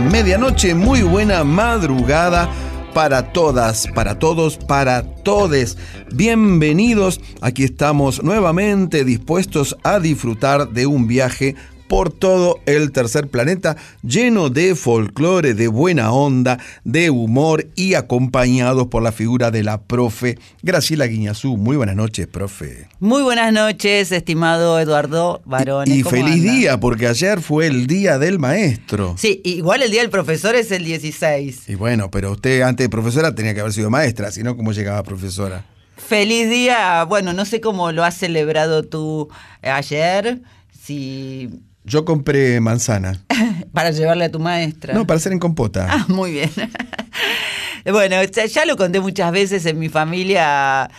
Medianoche, muy buena madrugada para todas, para todos, para todes. Bienvenidos, aquí estamos nuevamente dispuestos a disfrutar de un viaje por todo el tercer planeta, lleno de folclore, de buena onda, de humor y acompañados por la figura de la profe Graciela Guiñazú. Muy buenas noches, profe. Muy buenas noches, estimado Eduardo Barone. Y ¿cómo feliz anda? día, porque ayer fue el día del maestro. Sí, igual el día del profesor es el 16. Y bueno, pero usted antes de profesora tenía que haber sido maestra, si no, ¿cómo llegaba profesora? Feliz día, bueno, no sé cómo lo has celebrado tú ayer, si Yo compré manzana. para llevarle a tu maestra. No, para hacer en compota. Ah, muy bien. bueno, ya, lo conté muchas veces en mi familia.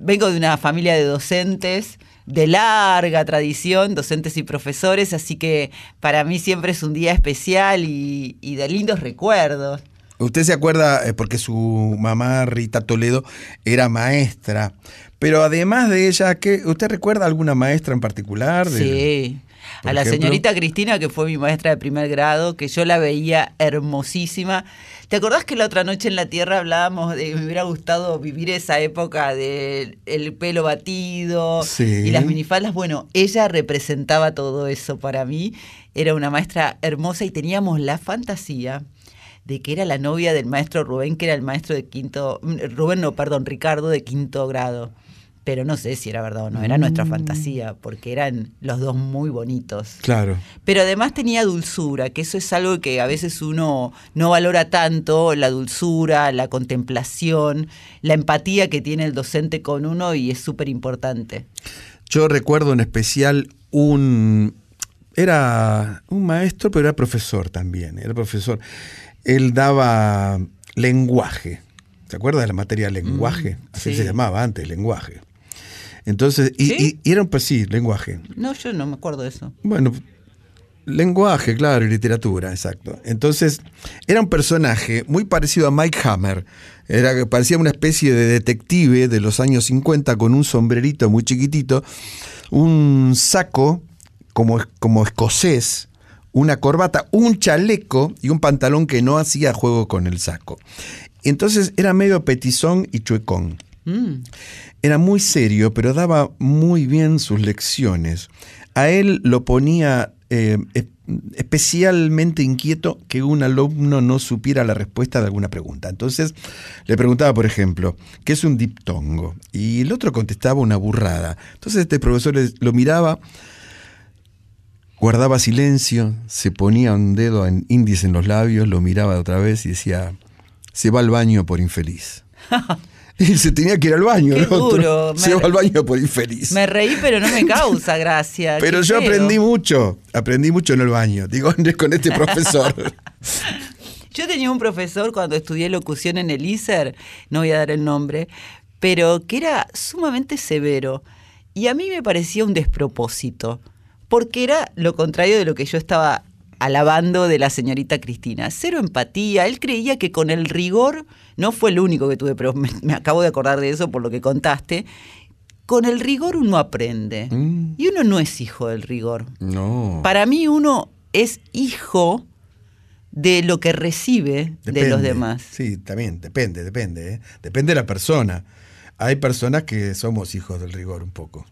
Vengo de una familia de docentes de larga tradición, docentes y profesores, así que para mí siempre es un día especial y, y de lindos recuerdos. Usted se acuerda, eh, porque su mamá Rita Toledo era maestra, pero además de ella, ¿qué, ¿usted recuerda alguna maestra en particular? De- Sí. A la ejemplo? señorita Cristina, que fue mi maestra de primer grado, que yo la veía hermosísima. ¿Te acordás que la otra noche en la Tierra hablábamos de me hubiera gustado vivir esa época del el pelo batido Sí. y las minifaldas? Bueno, ella representaba todo eso para mí. Era una maestra hermosa y teníamos la fantasía de que era la novia del maestro Rubén, que era el maestro de quinto, Rubén no, perdón, Ricardo de quinto grado. Pero no sé si era verdad o no, era nuestra Mm. fantasía, porque eran los dos muy bonitos. Claro. Pero además tenía dulzura, que eso es algo que a veces uno no valora tanto, la dulzura, la contemplación, la empatía que tiene el docente con uno y es súper importante. Yo recuerdo en especial un... Era un maestro, pero era profesor también. Era profesor. Él daba lenguaje. ¿Se acuerda de la materia lenguaje? Así sí. se llamaba antes, lenguaje. Entonces, y, ¿Sí? y- y era un, pues sí, lenguaje. No, yo no me acuerdo de eso. Bueno, lenguaje, claro, y literatura, exacto. Entonces, era un personaje muy parecido a Mike Hammer. Era que parecía una especie de detective de los años 50 con un sombrerito muy chiquitito, un saco como, como escocés, una corbata, un chaleco y un pantalón que no hacía juego con el saco. Entonces era medio petizón y chuecón. Mm. Era muy serio, pero daba muy bien sus lecciones. A él lo ponía, eh, especialmente inquieto que un alumno no supiera la respuesta de alguna pregunta. Entonces le preguntaba, por ejemplo, ¿qué es un diptongo? Y el otro contestaba una burrada. Entonces este profesor lo miraba, guardaba silencio, se ponía un dedo en índice en los labios, lo miraba otra vez y decía, se va al baño por infeliz. Y se tenía que ir al baño. Qué otro. duro. Se va al baño por infeliz. Me reí, pero no me causa gracia. Pero Qué yo feo. aprendí mucho, aprendí mucho en el baño, digo, con este profesor. Yo tenía un profesor cuando estudié locución en el ISER, no voy a dar el nombre, pero que era sumamente severo. Y a mí me parecía un despropósito, porque era lo contrario de lo que yo estaba alabando de la señorita Cristina. Cero empatía. Él creía que con el rigor, no fue el único que tuve, pero me, me acabo de acordar de eso por lo que contaste. Con el rigor uno aprende. Mm. Y uno no es hijo del rigor. No. Para mí uno es hijo de lo que recibe de los demás. Sí, también, depende, depende. ¿eh? Depende de la persona. Hay personas que somos hijos del rigor un poco.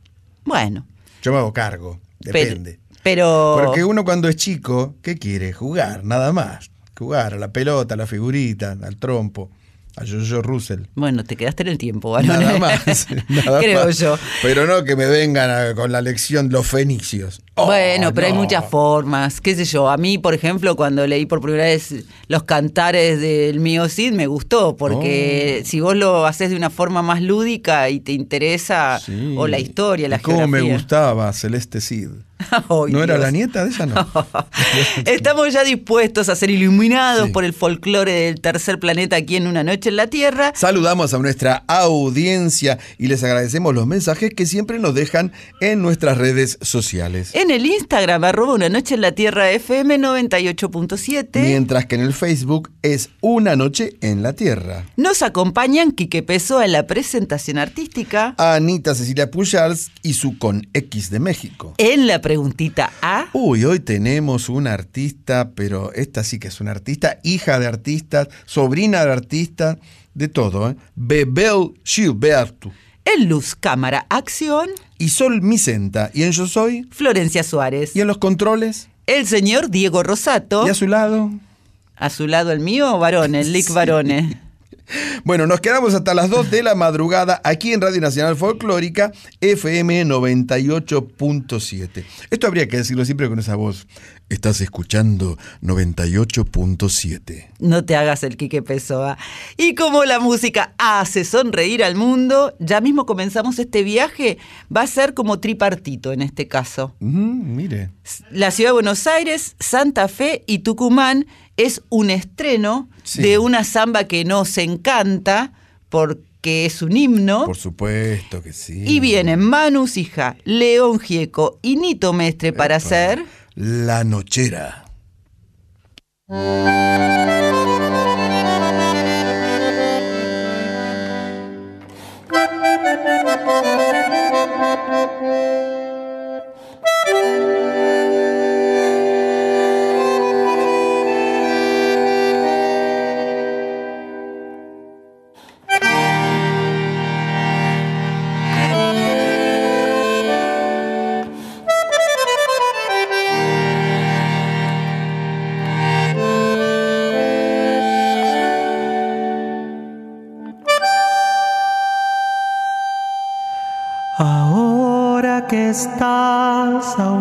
Bueno, Yo me hago cargo, depende. pero... Porque uno cuando es chico, ¿qué quiere? Jugar, nada más. Jugar a la pelota, a la figurita, al trompo, a Jojo Russell. Bueno, te quedaste en el tiempo, varón. Nada más. nada Creo más. yo. Pero no que me vengan a- con la lección los fenicios. Oh, bueno, pero hay muchas formas. ¿Qué sé yo? A mí, por ejemplo, cuando leí por primera vez los cantares del mío Cid, me gustó, porque Oh. si vos lo haces de una forma más lúdica y te interesa, Sí. o la historia, la ¿Y ¿Cómo me geografía. gustaba Celeste Cid? ¿No era la nieta de esa? No. Estamos ya dispuestos a ser iluminados Sí. por el folclore del tercer planeta aquí en Una Noche en la Tierra. Saludamos a nuestra audiencia y les agradecemos los mensajes que siempre nos dejan en nuestras redes sociales. En el Instagram, arroba Una Noche en la Tierra FM 98.7. Mientras que en el Facebook es Una Noche en la Tierra. Nos acompañan Quique Pessoa en la presentación artística. Anita Cecilia Pujals y su Con X de México. En la preguntita A. Uy, hoy tenemos una artista, pero esta sí que es una artista, hija de artistas, sobrina de artistas, de todo, ¿eh? Bebel Gilberto. En Luz Cámara Acción. Y Sol Micenta. Y en Yo Soy. Florencia Suárez. Y en los controles. El señor Diego Rosato. Y a su lado. A su lado el mío, Varone, el Lick Sí. Varone. Bueno, nos quedamos hasta las 2 de la madrugada aquí en Radio Nacional Folclórica FM 98.7. Esto habría que decirlo siempre con esa voz. Estás escuchando 98.7. No te hagas el Quique Pessoa. Y como la música hace sonreír al mundo, ya mismo comenzamos este viaje. Va a ser como tripartito en este caso. Mire. La ciudad de Buenos Aires, Santa Fe y Tucumán es un estreno Sí. de una samba que nos encanta porque es un himno. Por supuesto que sí. Y vienen Manu Sija, León Gieco y Nito Mestre para hacer La Nochera.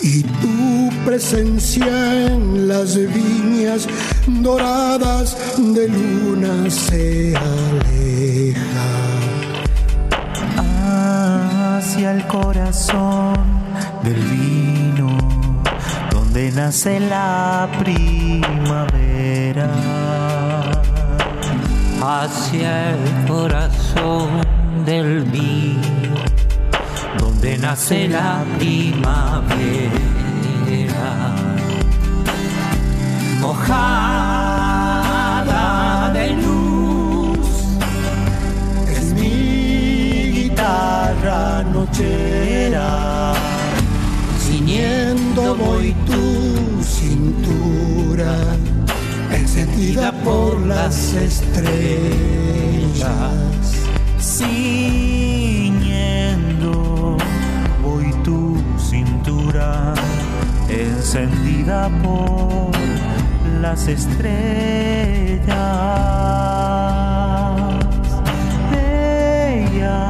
Y tu presencia en las viñas doradas de luna se aleja. hacia el corazón del vino, donde nace la primavera. hacia el corazón del vino, donde nace la primavera. mojada de luz. Es mi guitarra nochera, ciñendo voy tu cintura, encendida por las estrellas. ciñendo encendida por las estrellas. Ella,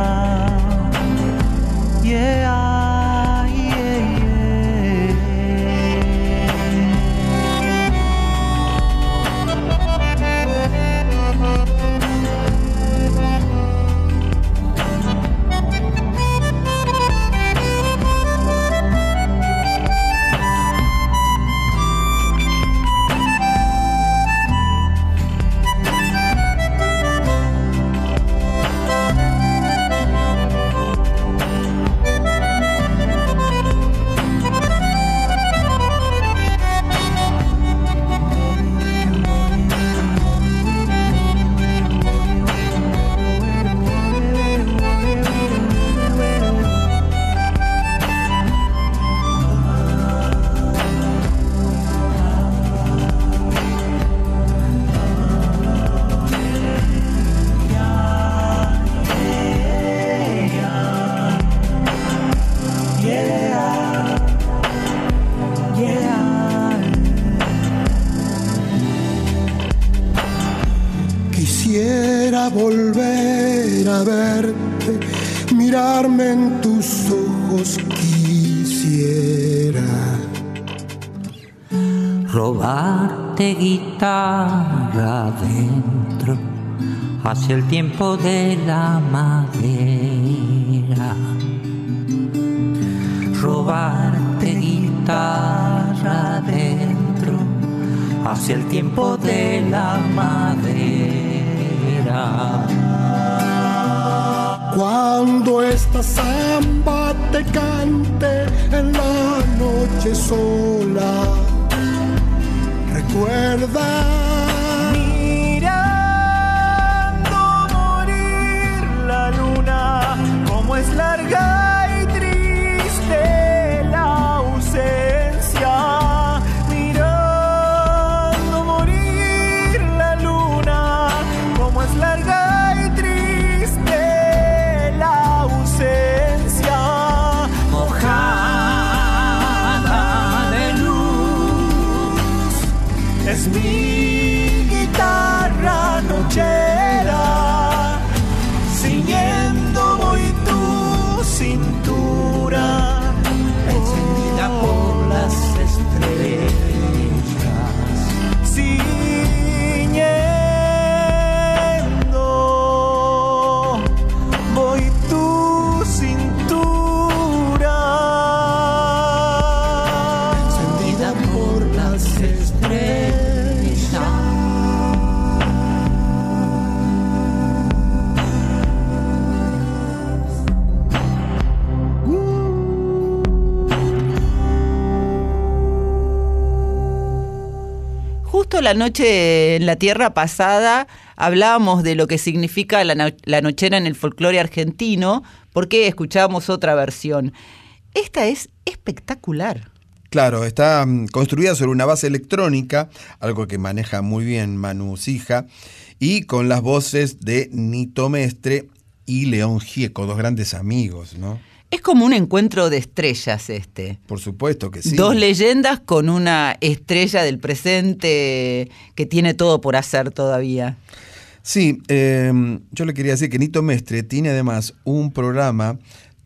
hacia el tiempo de la madera. Robarte guitarra adentro hacia el tiempo de la madera. Cuando esta samba te cante en la noche sola, recuerda. Es larga la noche en la Tierra pasada hablábamos de lo que significa la, no- la nochera en el folclore argentino, porque escuchábamos otra versión. Esta es espectacular. Claro, está mm, construida sobre una base electrónica, algo que maneja muy bien Manu Sija, y con las voces de Nito Mestre y León Gieco, dos grandes amigos, ¿no? Es como un encuentro de estrellas este. Por supuesto que sí. Dos leyendas con una estrella del presente que tiene todo por hacer todavía. Sí, eh, yo le quería decir que Nito Mestre tiene además un programa,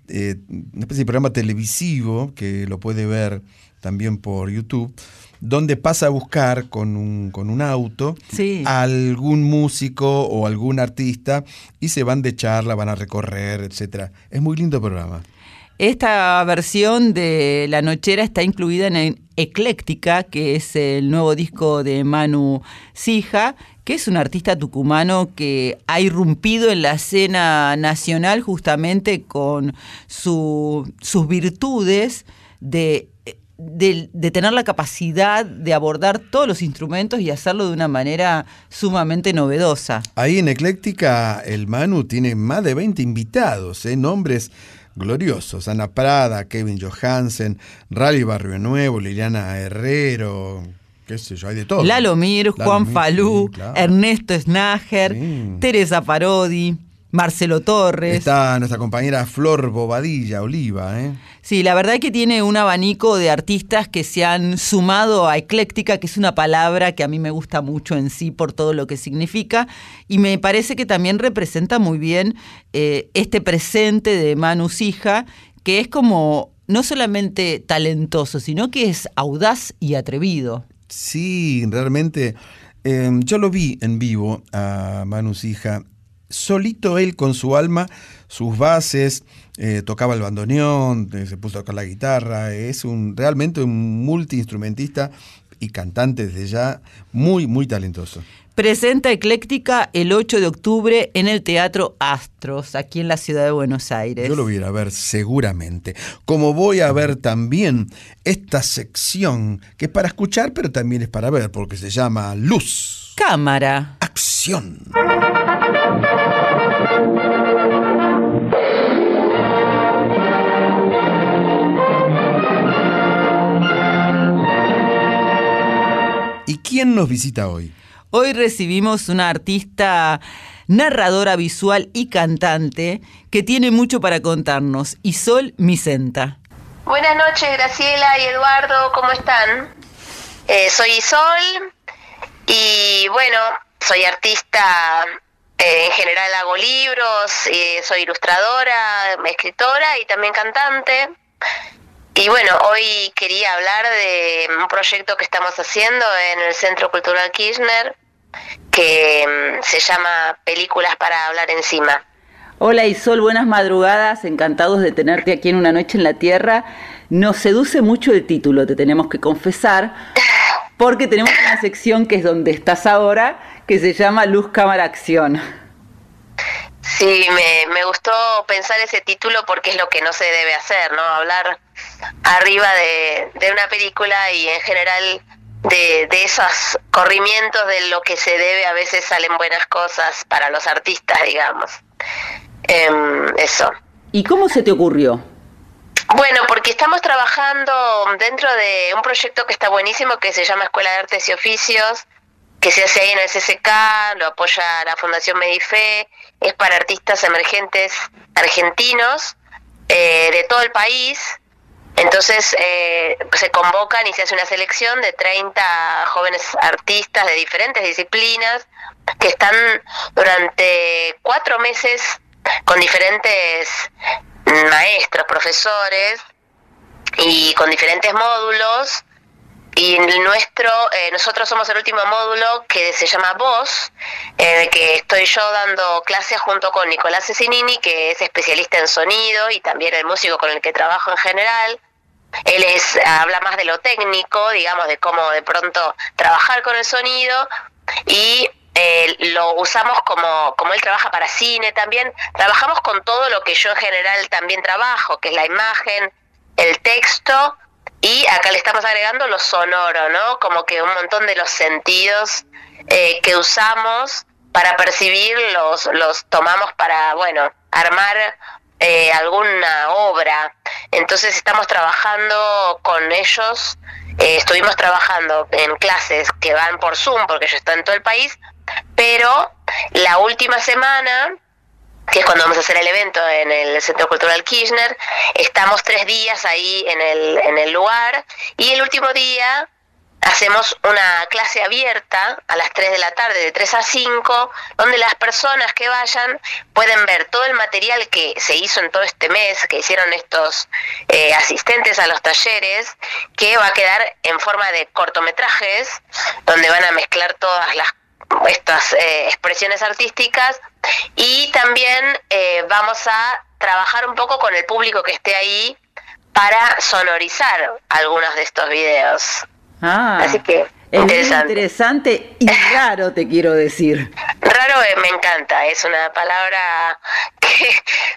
eh, una especie de programa televisivo que lo puede ver también por YouTube, donde pasa a buscar con un, con un auto Sí. a algún músico o algún artista y se van de charla, van a recorrer, etcétera. Es muy lindo programa. Esta versión de La Nochera está incluida en Ecléctica, que es el nuevo disco de Manu Sija, que es un artista tucumano que ha irrumpido en la escena nacional justamente con su- sus virtudes de, de, de, tener la capacidad de abordar todos los instrumentos y hacerlo de una manera sumamente novedosa. Ahí en Ecléctica el Manu tiene más de 20 invitados, ¿eh? nombres gloriosos. Ana Prada, Kevin Johansen, Rally Barrio Nuevo, Liliana Herrero, qué sé yo, hay de todo. Lalo Mir, Juan Mir, Falú, sí, claro. Ernesto Snager, sí. Teresa Parodi. Marcelo Torres. Está nuestra compañera Flor Bobadilla, Oliva. ¿eh? Sí, la verdad que tiene un abanico de artistas que se han sumado a ecléctica, que es una palabra que a mí me gusta mucho en sí por todo lo que significa, y me parece que también representa muy bien eh, este presente de Manu Sija, que es como no solamente talentoso, sino que es audaz y atrevido. Sí, realmente. Eh, yo lo vi en vivo a Manu Sija solito él con su alma, sus bases, eh, tocaba el bandoneón, eh, se puso a tocar la guitarra, es un realmente un multiinstrumentista y cantante desde ya muy, muy talentoso. Presenta Ecléctica el 8 de octubre en el Teatro Astros, aquí en la ciudad de Buenos Aires. Yo lo voy a ir a ver seguramente. Como voy a ver también esta sección, que es para escuchar, pero también es para ver, porque se llama Luz. Cámara. Acción. Quién nos visita hoy? Hoy recibimos una artista narradora visual y cantante que tiene mucho para contarnos, Isol Micenta. Buenas noches, Graciela y Eduardo, ¿cómo están? Eh, soy Isol y bueno, soy artista, eh, en general hago libros, eh, soy ilustradora, escritora y también cantante. Y bueno, hoy quería hablar de un proyecto que estamos haciendo en el Centro Cultural Kirchner que mm, se llama Películas para hablar encima. Hola Isol, buenas madrugadas, encantados de tenerte aquí en Una Noche en la Tierra. Nos seduce mucho el título, te tenemos que confesar, porque tenemos una sección que es donde estás ahora, que se llama Luz, Cámara, Acción. Sí, me, me gustó pensar ese título porque es lo que no se debe hacer, ¿no? Hablar arriba de, de una película y en general de, de, esos corrimientos de lo que se debe, a veces salen buenas cosas para los artistas, digamos. Eh, eso. ¿Y cómo se te ocurrió? Bueno, porque estamos trabajando dentro de un proyecto que está buenísimo que se llama Escuela de Artes y Oficios, que se hace ahí en el CCK, lo apoya la Fundación Medife, es para artistas emergentes argentinos eh, de todo el país. Entonces eh, se convocan y se hace una selección de 30 jóvenes artistas de diferentes disciplinas que están durante cuatro meses con diferentes maestros, profesores y con diferentes módulos. Y nuestro, eh, nosotros somos el último módulo que se llama Voz, en el que estoy yo dando clases junto con Nicolás Cecinini, que es especialista en sonido y también el músico con el que trabajo en general. Él es, habla más de lo técnico, digamos, de cómo de pronto trabajar con el sonido y eh, lo usamos como, como él trabaja para cine también, trabajamos con todo lo que yo en general también trabajo, que es la imagen, el texto y acá le estamos agregando lo sonoro, ¿no? Como que un montón de los sentidos eh, que usamos para percibir los, los tomamos para, bueno, armar eh, alguna obra. Entonces estamos trabajando con ellos, eh, estuvimos trabajando en clases que van por Zoom, porque yo estoy en todo el país, pero la última semana, que es cuando vamos a hacer el evento en el Centro Cultural Kirchner, estamos tres días ahí en el, en el lugar y el último día hacemos una clase abierta a las 3 de la tarde, de 3 a 5, donde las personas que vayan pueden ver todo el material que se hizo en todo este mes, que hicieron estos eh, asistentes a los talleres, que va a quedar en forma de cortometrajes, donde van a mezclar todas las estas eh, expresiones artísticas y también eh, vamos a trabajar un poco con el público que esté ahí para sonorizar algunos de estos videos. Ah, Así que es interesante. interesante y raro, te quiero decir. Raro eh, me encanta, es una palabra que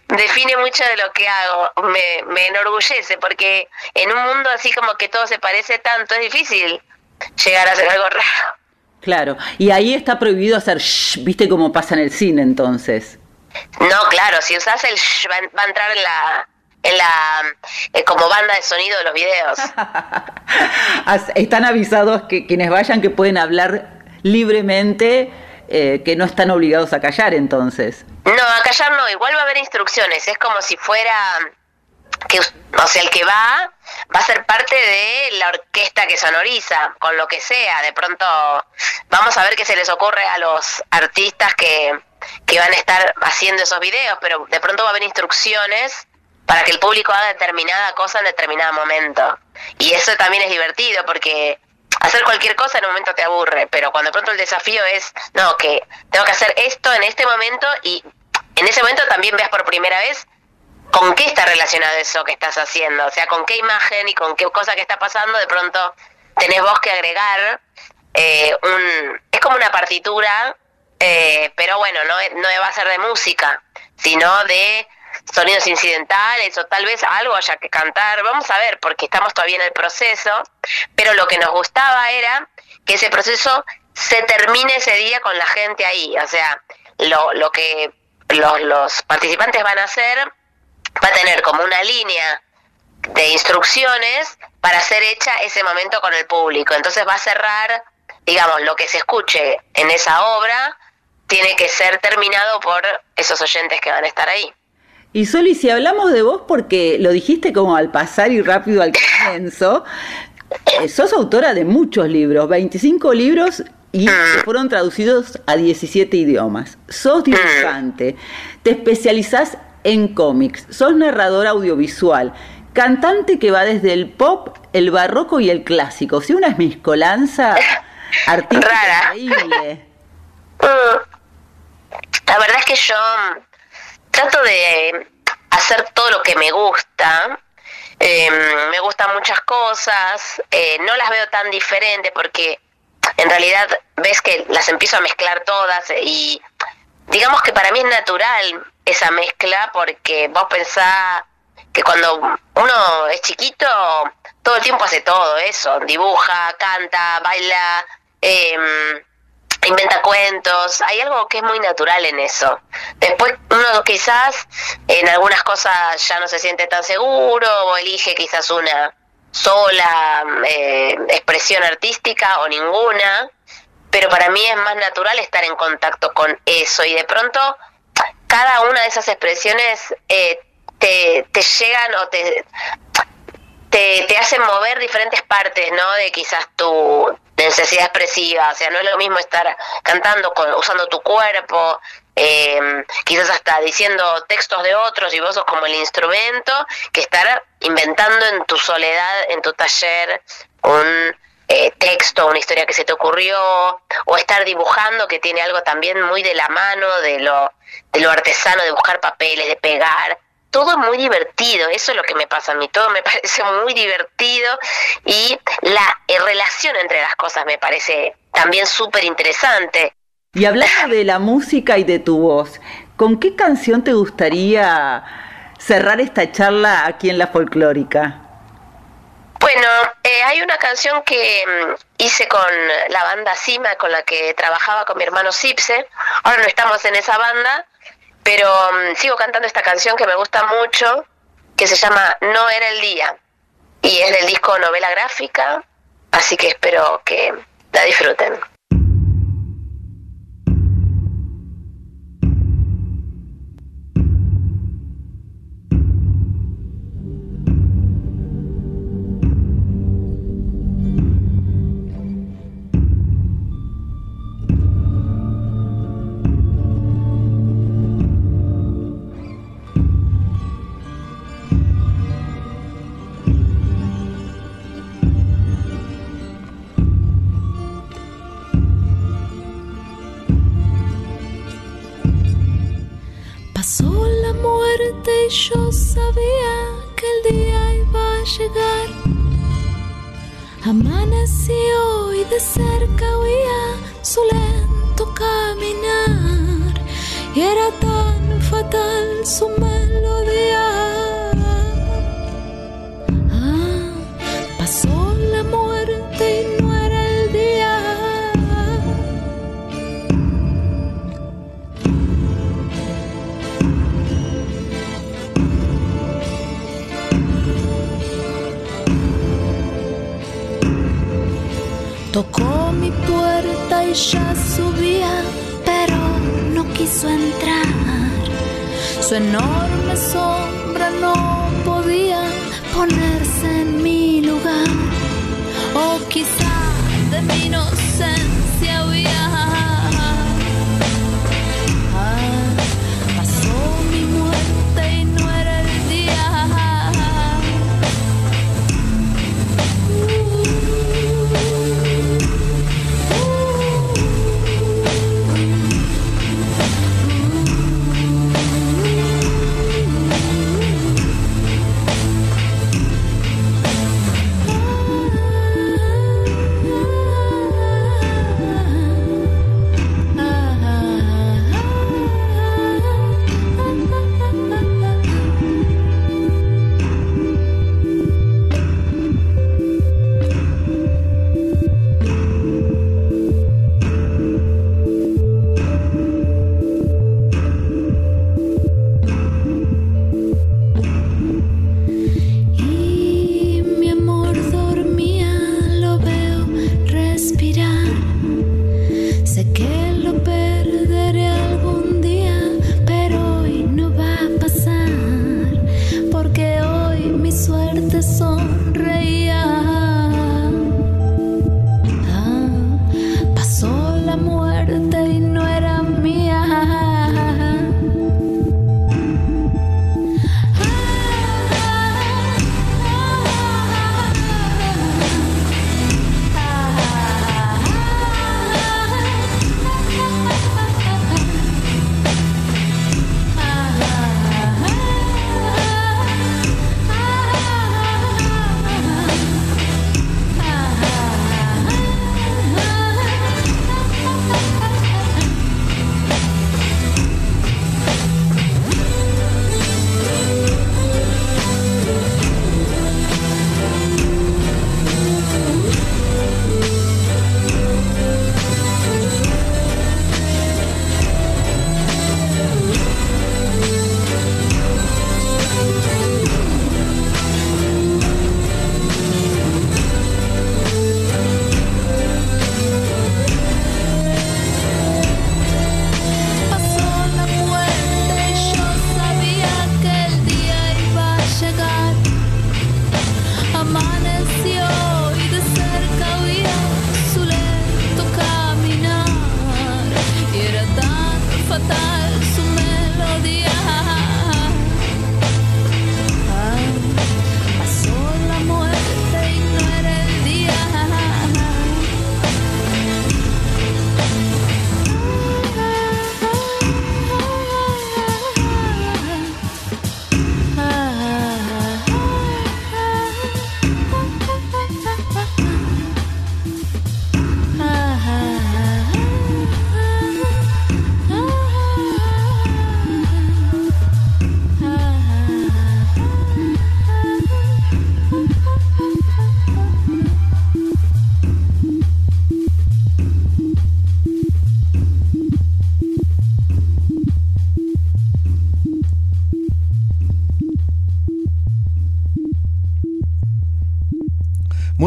define mucho de lo que hago, me, me enorgullece, porque en un mundo así como que todo se parece tanto, es difícil llegar a hacer algo raro. Claro, y ahí está prohibido hacer shh, viste cómo pasa en el cine entonces. No, claro, si usas el shh, va, va a entrar en la en la eh, como banda de sonido de los videos. Están avisados que quienes vayan que pueden hablar libremente, eh, que no están obligados a callar entonces. No, a callar no, igual va a haber instrucciones, es como si fuera que o sea, el que va va a ser parte de la orquesta que sonoriza, con lo que sea. De pronto vamos a ver qué se les ocurre a los artistas que, que van a estar haciendo esos videos, pero de pronto va a haber instrucciones para que el público haga determinada cosa en determinado momento. Y eso también es divertido porque hacer cualquier cosa en un momento te aburre, pero cuando de pronto el desafío es, no, que tengo que hacer esto en este momento y en ese momento también veas por primera vez con qué está relacionado eso que estás haciendo, o sea, con qué imagen y con qué cosa que está pasando, de pronto tenés vos que agregar eh, un... Es como una partitura, eh, pero bueno, no, no va a ser de música, sino de sonidos incidentales o tal vez algo haya que cantar, vamos a ver, porque estamos todavía en el proceso, pero lo que nos gustaba era que ese proceso se termine ese día con la gente ahí, o sea, lo, lo que los, los participantes van a hacer va a tener como una línea de instrucciones para ser hecha ese momento con el público. Entonces va a cerrar, digamos, lo que se escuche en esa obra tiene que ser terminado por esos oyentes que van a estar ahí. Y Soli, si hablamos de vos, porque lo dijiste como al pasar y rápido al comienzo, eh, sos autora de muchos libros, 25 libros y que fueron traducidos a 17 idiomas. Sos dibujante, te especializás en cómics, sos narrador audiovisual, cantante que va desde el pop, el barroco y el clásico. Sí, una mezcolanza artística Rara. increíble. La verdad es que yo trato de hacer todo lo que me gusta. Eh, me gustan muchas cosas, eh, no las veo tan diferentes porque en realidad ves que las empiezo a mezclar todas y digamos que para mí es natural esa mezcla porque vos pensás que cuando uno es chiquito todo el tiempo hace todo eso, dibuja, canta, baila, eh, inventa cuentos, hay algo que es muy natural en eso. Después uno quizás en algunas cosas ya no se siente tan seguro o elige quizás una sola eh, expresión artística o ninguna, pero para mí es más natural estar en contacto con eso y de pronto cada una de esas expresiones eh, te, te llegan o te, te, te hacen mover diferentes partes, ¿no? De quizás tu necesidad expresiva, o sea, no es lo mismo estar cantando con, usando tu cuerpo, eh, quizás hasta diciendo textos de otros y vos sos como el instrumento, que estar inventando en tu soledad, en tu taller, un eh, texto, una historia que se te ocurrió, o estar dibujando, que tiene algo también muy de la mano, de lo, de lo artesano, de buscar papeles, de pegar. Todo es muy divertido, eso es lo que me pasa a mí, todo me parece muy divertido y la eh, relación entre las cosas me parece también súper interesante. Y hablando de la música y de tu voz, ¿con qué canción te gustaría cerrar esta charla aquí en la folclórica? Bueno, eh, hay una canción que mm, hice con la banda Cima, con la que trabajaba con mi hermano Cipse. Ahora no estamos en esa banda, pero mm, sigo cantando esta canción que me gusta mucho, que se llama No era el día. Y es del disco Novela Gráfica, así que espero que la disfruten. Yo sabía que el día iba a llegar. Amaneció y de cerca oía su lento caminar. y era tan fatal su melodía. Tocó mi puerta y ya subía, pero no quiso entrar. Su enorme sombra no podía ponerse en mi lugar. O quizá de mi inocencia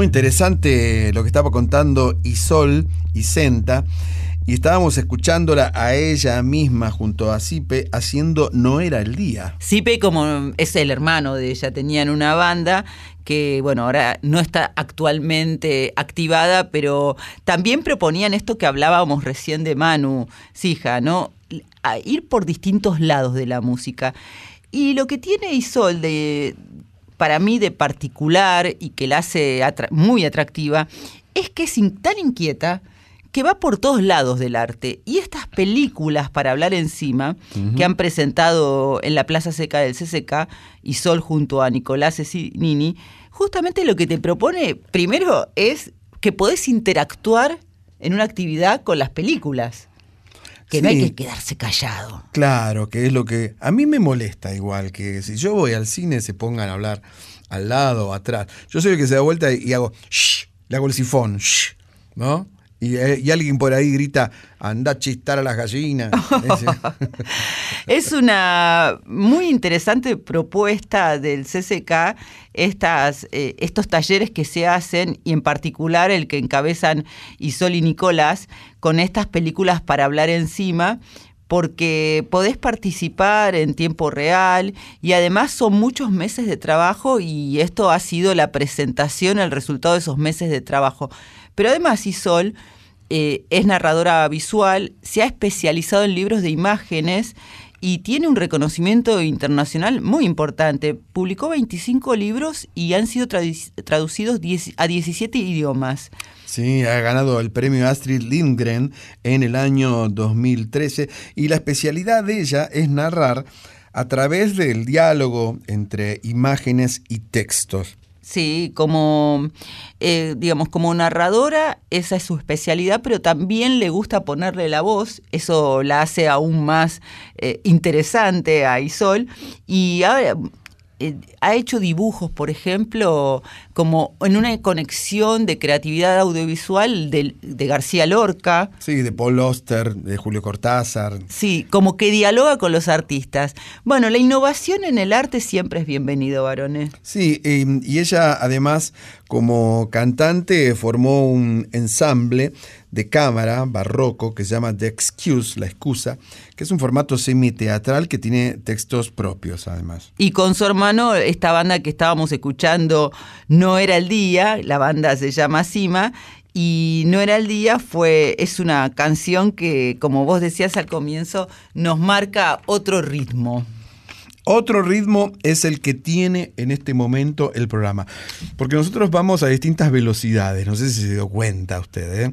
interesante lo que estaba contando Isol y Senta. Y estábamos escuchándola a ella misma junto a Sipe haciendo No era el día. Sipe como es el hermano de ella, tenían una banda que, bueno, ahora no está actualmente activada, pero también proponían esto que hablábamos recién de Manu Sija, ¿no? A ir por distintos lados de la música. Y lo que tiene Isol de, para mí de particular y que la hace atra- muy atractiva, es que es tan inquieta que va por todos lados del arte. Y estas películas para hablar encima, que han presentado en la Plaza Seca del CCK y Sol junto a Nicolás Nini, justamente lo que te propone primero es que podés interactuar en una actividad con las películas. Que no hay que quedarse callado. Claro, que es lo que a mí me molesta igual, que si yo voy al cine se pongan a hablar al lado atrás. Yo soy el que se da vuelta y, y hago, shh, le hago el sifón, shh, ¿no? Y, eh, y alguien por ahí grita, anda a chistar a las gallinas. Es una muy interesante propuesta del CCK, estas, eh, estos talleres que se hacen, y en particular el que encabezan Isol y Nicolás, con estas películas para hablar encima, porque podés participar en tiempo real y además son muchos meses de trabajo y esto ha sido la presentación, el resultado de esos meses de trabajo. Pero además Isol eh, es narradora visual, se ha especializado en libros de imágenes y tiene un reconocimiento internacional muy importante. Publicó 25 libros y han sido tradu- traducidos 10 a 17 idiomas. Sí, ha ganado el premio Astrid Lindgren en el año 2013 y la especialidad de ella es narrar a través del diálogo entre imágenes y textos. Sí, como, eh, digamos, como narradora, esa es su especialidad, pero también le gusta ponerle la voz, eso la hace aún más eh, interesante a Isol. Y ahora eh, ha hecho dibujos, por ejemplo, como en una conexión de creatividad audiovisual de, de García Lorca. Sí, de Paul Oster, de Julio Cortázar. Sí, como que dialoga con los artistas. Bueno, la innovación en el arte siempre es bienvenido, varones. Sí, eh, y ella además como cantante formó un ensamble de cámara barroco que se llama The Excuse, la excusa, que es un formato semiteatral que tiene textos propios además. Y con su hermano, esta banda que estábamos escuchando, No era el día, la banda se llama Cima, y No era el día fue, es una canción que, como vos decías al comienzo, nos marca otro ritmo. Otro ritmo es el que tiene en este momento el programa, porque nosotros vamos a distintas velocidades, no sé si se dio cuenta usted, ¿eh?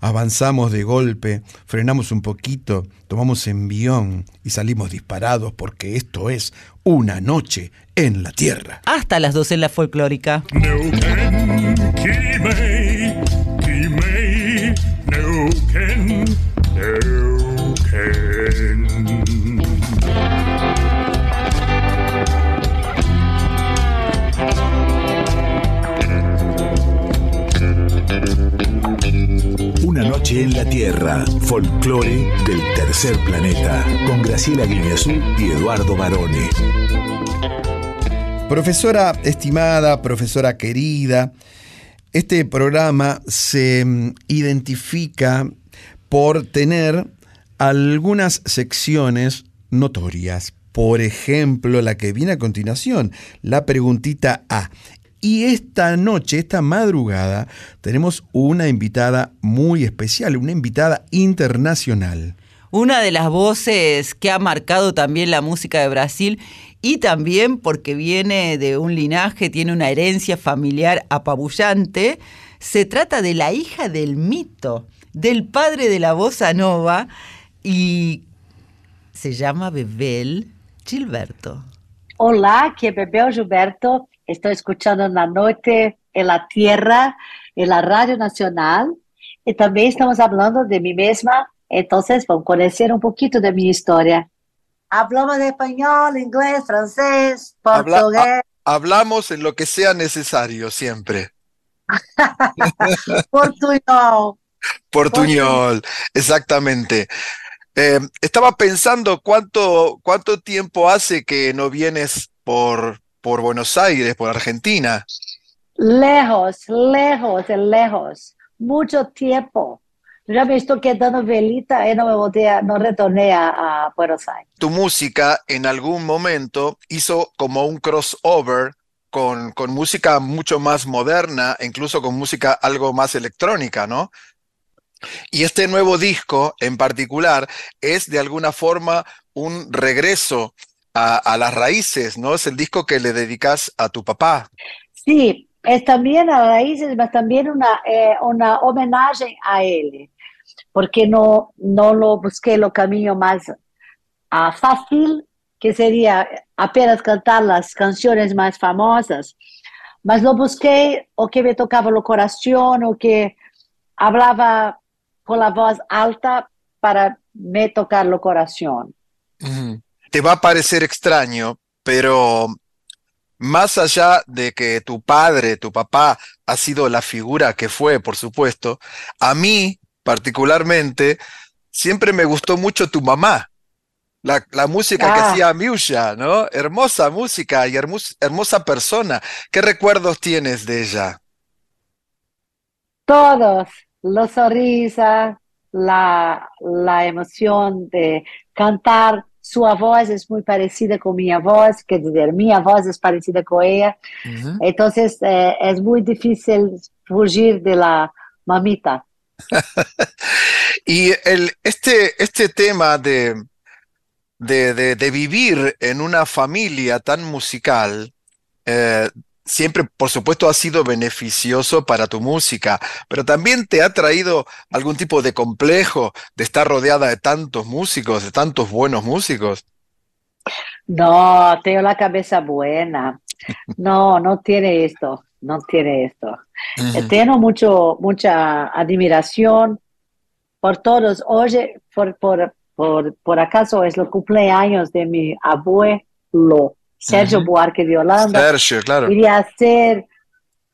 Avanzamos de golpe, frenamos un poquito, tomamos envión y salimos disparados porque esto es una noche en la Tierra. Hasta las 12 en la folclórica. Una noche en la Tierra, folclore del tercer planeta, con Graciela Guineazú y Eduardo Barone. Profesora estimada, profesora querida, este programa se mm, identifica por tener algunas secciones notorias. Por ejemplo, la que viene a continuación, la preguntita A. Y esta noche, esta madrugada, tenemos una invitada muy especial, una invitada internacional. Una de las voces que ha marcado también la música de Brasil y también porque viene de un linaje, tiene una herencia familiar apabullante. Se trata de la hija del mito, del padre de la bossa nova y se llama Bebel Gilberto. Olá, aqui é Bebel Gilberto. Estou escutando na noite em la Tierra, em la Rádio Nacional. E também estamos falando de mim mesma. Então, vamos conhecer um pouquinho da minha história. Hablamos de espanhol, inglês, francês, Habla- português, ha- hablamos en lo que sea necesario siempre. portunhol. Portuñol, exactamente. Eh, estaba pensando cuánto, cuánto tiempo hace que no vienes por, por Buenos Aires, por Argentina. Lejos, lejos, lejos. Muito tempo. Já me estou quedando velita e não me voltei, a, não retornei a, a Buenos Aires. Tu música en algún momento hizo como un crossover con, con música mucho más moderna, incluso con música algo más electrónica, ¿no? Y este nuevo disco en particular es de alguna forma un regreso a, a las raíces, ¿no? Es el disco que le dedicas a tu papá. Sí, es también a raíces, mas también una, eh, una homenaje a él, porque no, no lo busqué el camino más ah, fácil, que sería apenas cantar las canciones más famosas, mas lo busqué o que me tocaba el corazón, o que hablaba con la voz alta para me tocar el corazón. Te va a parecer extraño, pero más allá de que tu padre, tu papá, ha sido la figura que fue, por supuesto, a mí particularmente siempre me gustó mucho tu mamá. La, la música que Ah. hacía Miusha, ¿no? Hermosa música y hermos- hermosa persona. ¿Qué recuerdos tienes de ella? Todos, los sonrisas, la, la emoción de cantar. Su voz es muy parecida con mi voz, quer dizer, mi voz es parecida con ella. Entonces, eh, es muy difícil fugir de la mamita. Y el, este, este tema de, de, de- de vivir en una familia tan musical, eh, siempre, por supuesto, ha sido beneficioso para tu música, pero también te ha traído algún tipo de complejo de estar rodeada de tantos músicos, de tantos buenos músicos. No, tengo la cabeza buena. No, no tiene esto, no tiene esto. Tengo mucho, mucha admiración por todos. Hoy, por, por, por, por acaso, es el cumpleaños de mi abuelo, Sergio Ujú. Buarque de Holanda. Sergio, claro. Iria ser,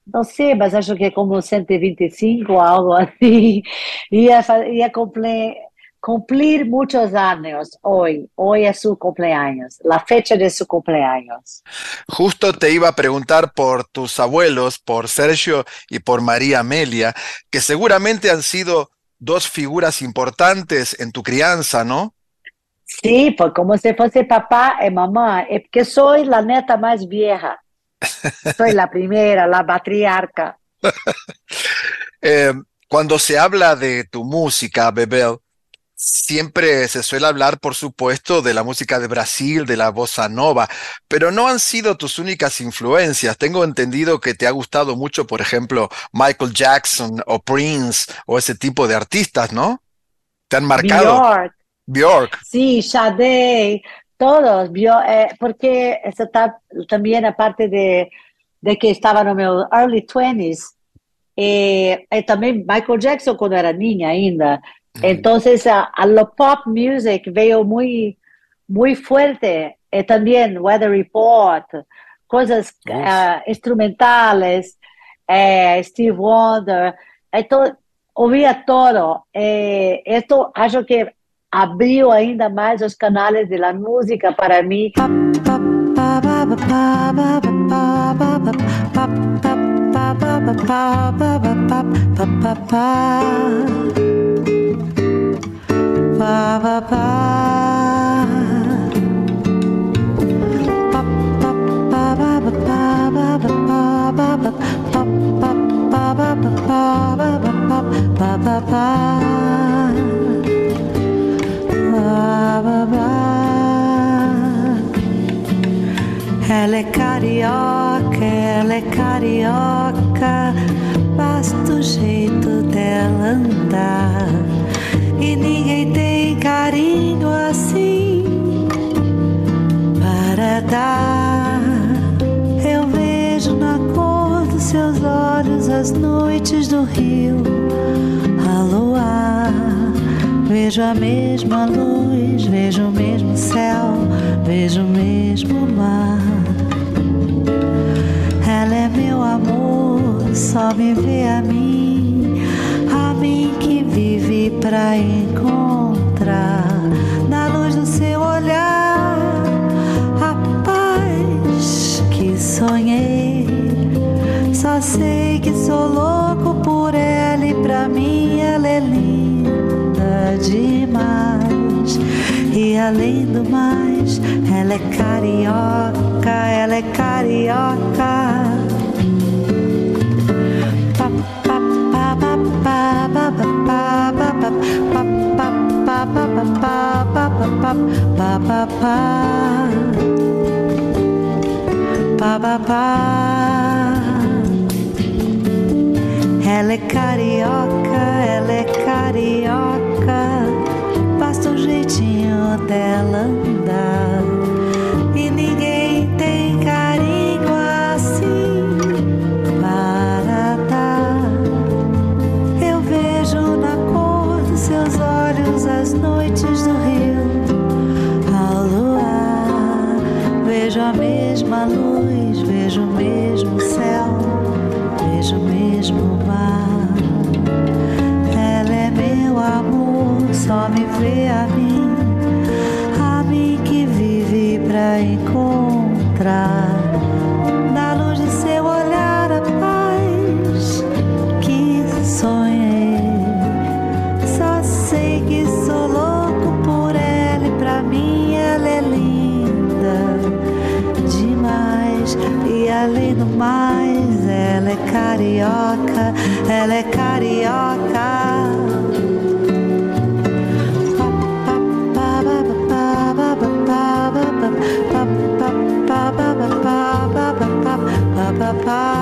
não sei, mas acho que como 125, algo assim. Ia, ia cumplir, cumplir muitos anos hoy. Hoy es su cumpleaños, la fecha de su cumpleaños. Justo te iba a preguntar por tus abuelos, por Sergio y por María Amelia, que seguramente han sido dos figuras importantes en tu crianza, ¿no? Sí, foi como se fosse papá e mamãe, é porque sou a neta mais vieja. Sou a primeira, a matriarca. Eh, cuando se habla de tu música, Bebel, siempre se suele hablar, por supuesto, de la música de Brasil, de la bossa nova, pero no han sido tus únicas influencias. Tengo entendido que te ha gustado mucho, por ejemplo, Michael Jackson o Prince o ese tipo de artistas, ¿no? Te han marcado. Bjork. Bjork. Sí, Sade, todos, bio- eh, porque essa tá também a parte de, de que estava no meu early 20s, e, e também Michael Jackson quando era niña ainda. Então, a, a lo pop music veio muito, muito forte, e também Weather Report, coisas ah, instrumentales, eh, Steve Wonder, então ouvia todo. Eh, esto acho que abriu ainda mais os canais da música para mim. Ela é carioca, ela é carioca, basta o jeito dela andar. E ninguém tem carinho assim para dar. Eu vejo na cor dos seus olhos as noites do rio, a luar. Vejo a mesma luz, vejo o mesmo céu, vejo o mesmo mar. Ela é meu amor, só me vê a mim, a mim que vive pra encontrar na luz do seu olhar a paz que sonhei. Só sei que sou louco por ela e pra mim E além do mais, ela é carioca, ela é carioca. Ela é carioca, ela é carioca gosta o jeitinho dela andar. E ninguém tem carinho assim para dar. Eu vejo na cor dos seus olhos as noites do rio, a luar. Vejo a mesma luz. Só me vê a mim, a mim que vive pra encontrar. Na luz de seu olhar a paz que sonhei. Só sei que sou louco por ela e pra mim ela é linda demais. E além do mais, ela é carioca, ela é carioca. 吧。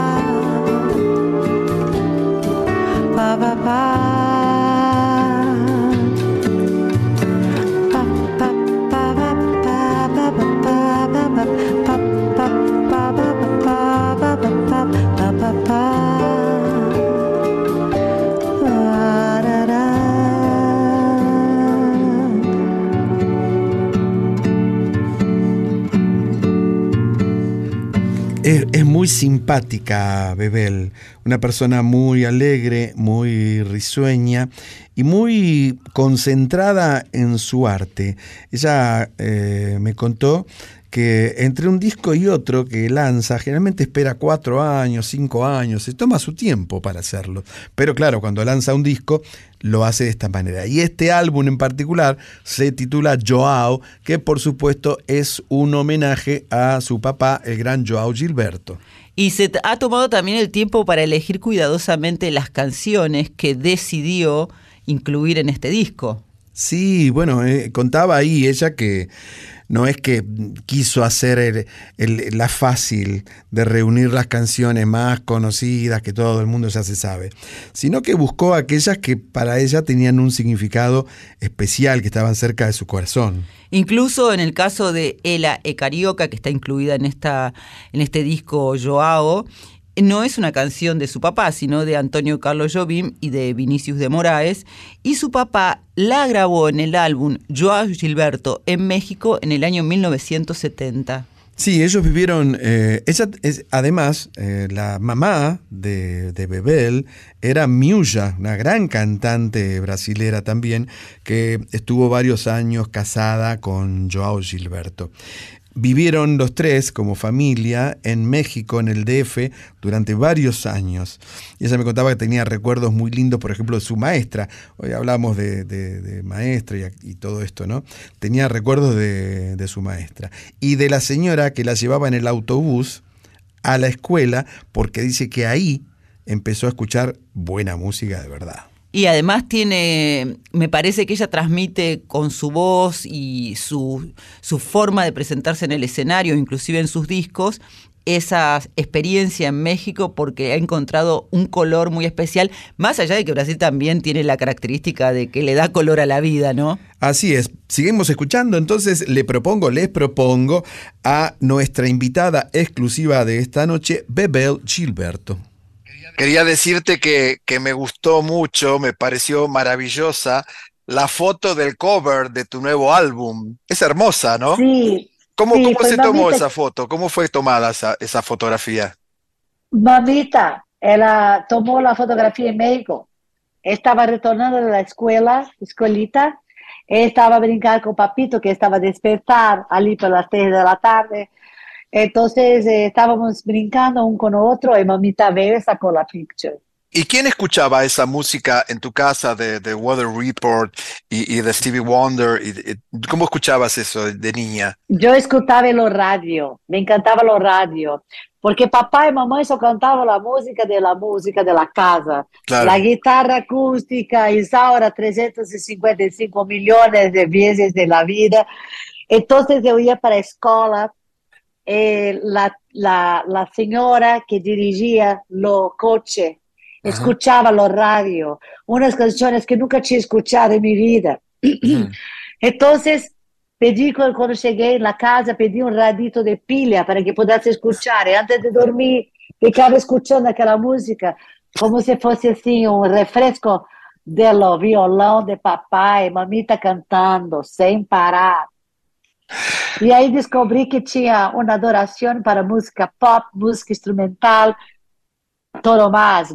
Es, muy simpática Bebel, una persona muy alegre, muy risueña y muy concentrada en su arte. Ella eh, me contó que entre un disco y otro que lanza, generalmente espera cuatro años, cinco años, se toma su tiempo para hacerlo. Pero claro, cuando lanza un disco, lo hace de esta manera. Y este álbum en particular se titula Joao, que por supuesto es un homenaje a su papá, el gran Joao Gilberto. Y se ha tomado también el tiempo para elegir cuidadosamente las canciones que decidió incluir en este disco. Sí, bueno, eh, contaba ahí ella que no es que quiso hacer la fácil de reunir las canciones más conocidas que todo el mundo ya se sabe, sino que buscó aquellas que para ella tenían un significado especial, que estaban cerca de su corazón. Incluso en el caso de Ela e Carioca, que está incluida en, esta, en este disco Joao, no es una canción de su papá, sino de Antonio Carlos Jobim y de Vinicius de Moraes, y su papá la grabó en el álbum Joao Gilberto en México en el año 1970. Sí, ellos vivieron, eh, además, eh, la mamá de, Bebel era Miuya, una gran cantante brasilera también, que estuvo varios años casada con Joao Gilberto. Vivieron los tres como familia en México, en el DF, durante varios años. Y ella me contaba que tenía recuerdos muy lindos, por ejemplo, de su maestra. Hoy hablamos de, de- maestra y, y todo esto, ¿no? Tenía recuerdos de, de su maestra. Y de la señora que la llevaba en el autobús a la escuela, porque dice que ahí empezó a escuchar buena música de verdad. Y además tiene, me parece que ella transmite con su voz y su, su forma de presentarse en el escenario, inclusive en sus discos, esa experiencia en México porque ha encontrado un color muy especial, más allá de que Brasil también tiene la característica de que le da color a la vida, ¿no? Así es, seguimos escuchando, entonces le propongo, les propongo a nuestra invitada exclusiva de esta noche, Bebel Gilberto. Quería decirte que, que me gustó mucho, me pareció maravillosa la foto del cover de tu nuevo álbum. Es hermosa, ¿no? Sí. ¿Cómo, sí, cómo pues se tomó mamita- esa foto? ¿Cómo fue tomada esa, esa fotografía? Mamita, ela tomou a fotografia em México. Estava retornando da escola, escolita, e estava a brincar com o papito, que estava a despertar ali pelas três da tarde. Então, eh, estávamos brincando um com o outro, e mamita veio e sacou a picture. ¿Y quién escuchaba esa música en tu casa de, de Weather Report y, y de Stevie Wonder? Y, y- ¿cómo escuchabas eso de, de niña? Eu escutava o rádio, me encantava o rádio, porque papai e mamãe só cantavam a música da música da casa. Claro. A guitarra acústica Isaura 355 milhões de vezes de la vida. Então eu ia para a escola, eh, la, la, la senhora que dirigia o coche escuchaba o rádio, umas canções que nunca tinha escutado em minha vida. Entonces, pedí cu- quando cheguei na casa, pedi um radito de pilha para que pudesse escuchar. E antes de dormir, ficava escutando aquela música como se fosse assim um refresco do violão de papai, mamita cantando sem parar. E aí descobri que tinha uma adoração para música pop, música instrumental, todo mais,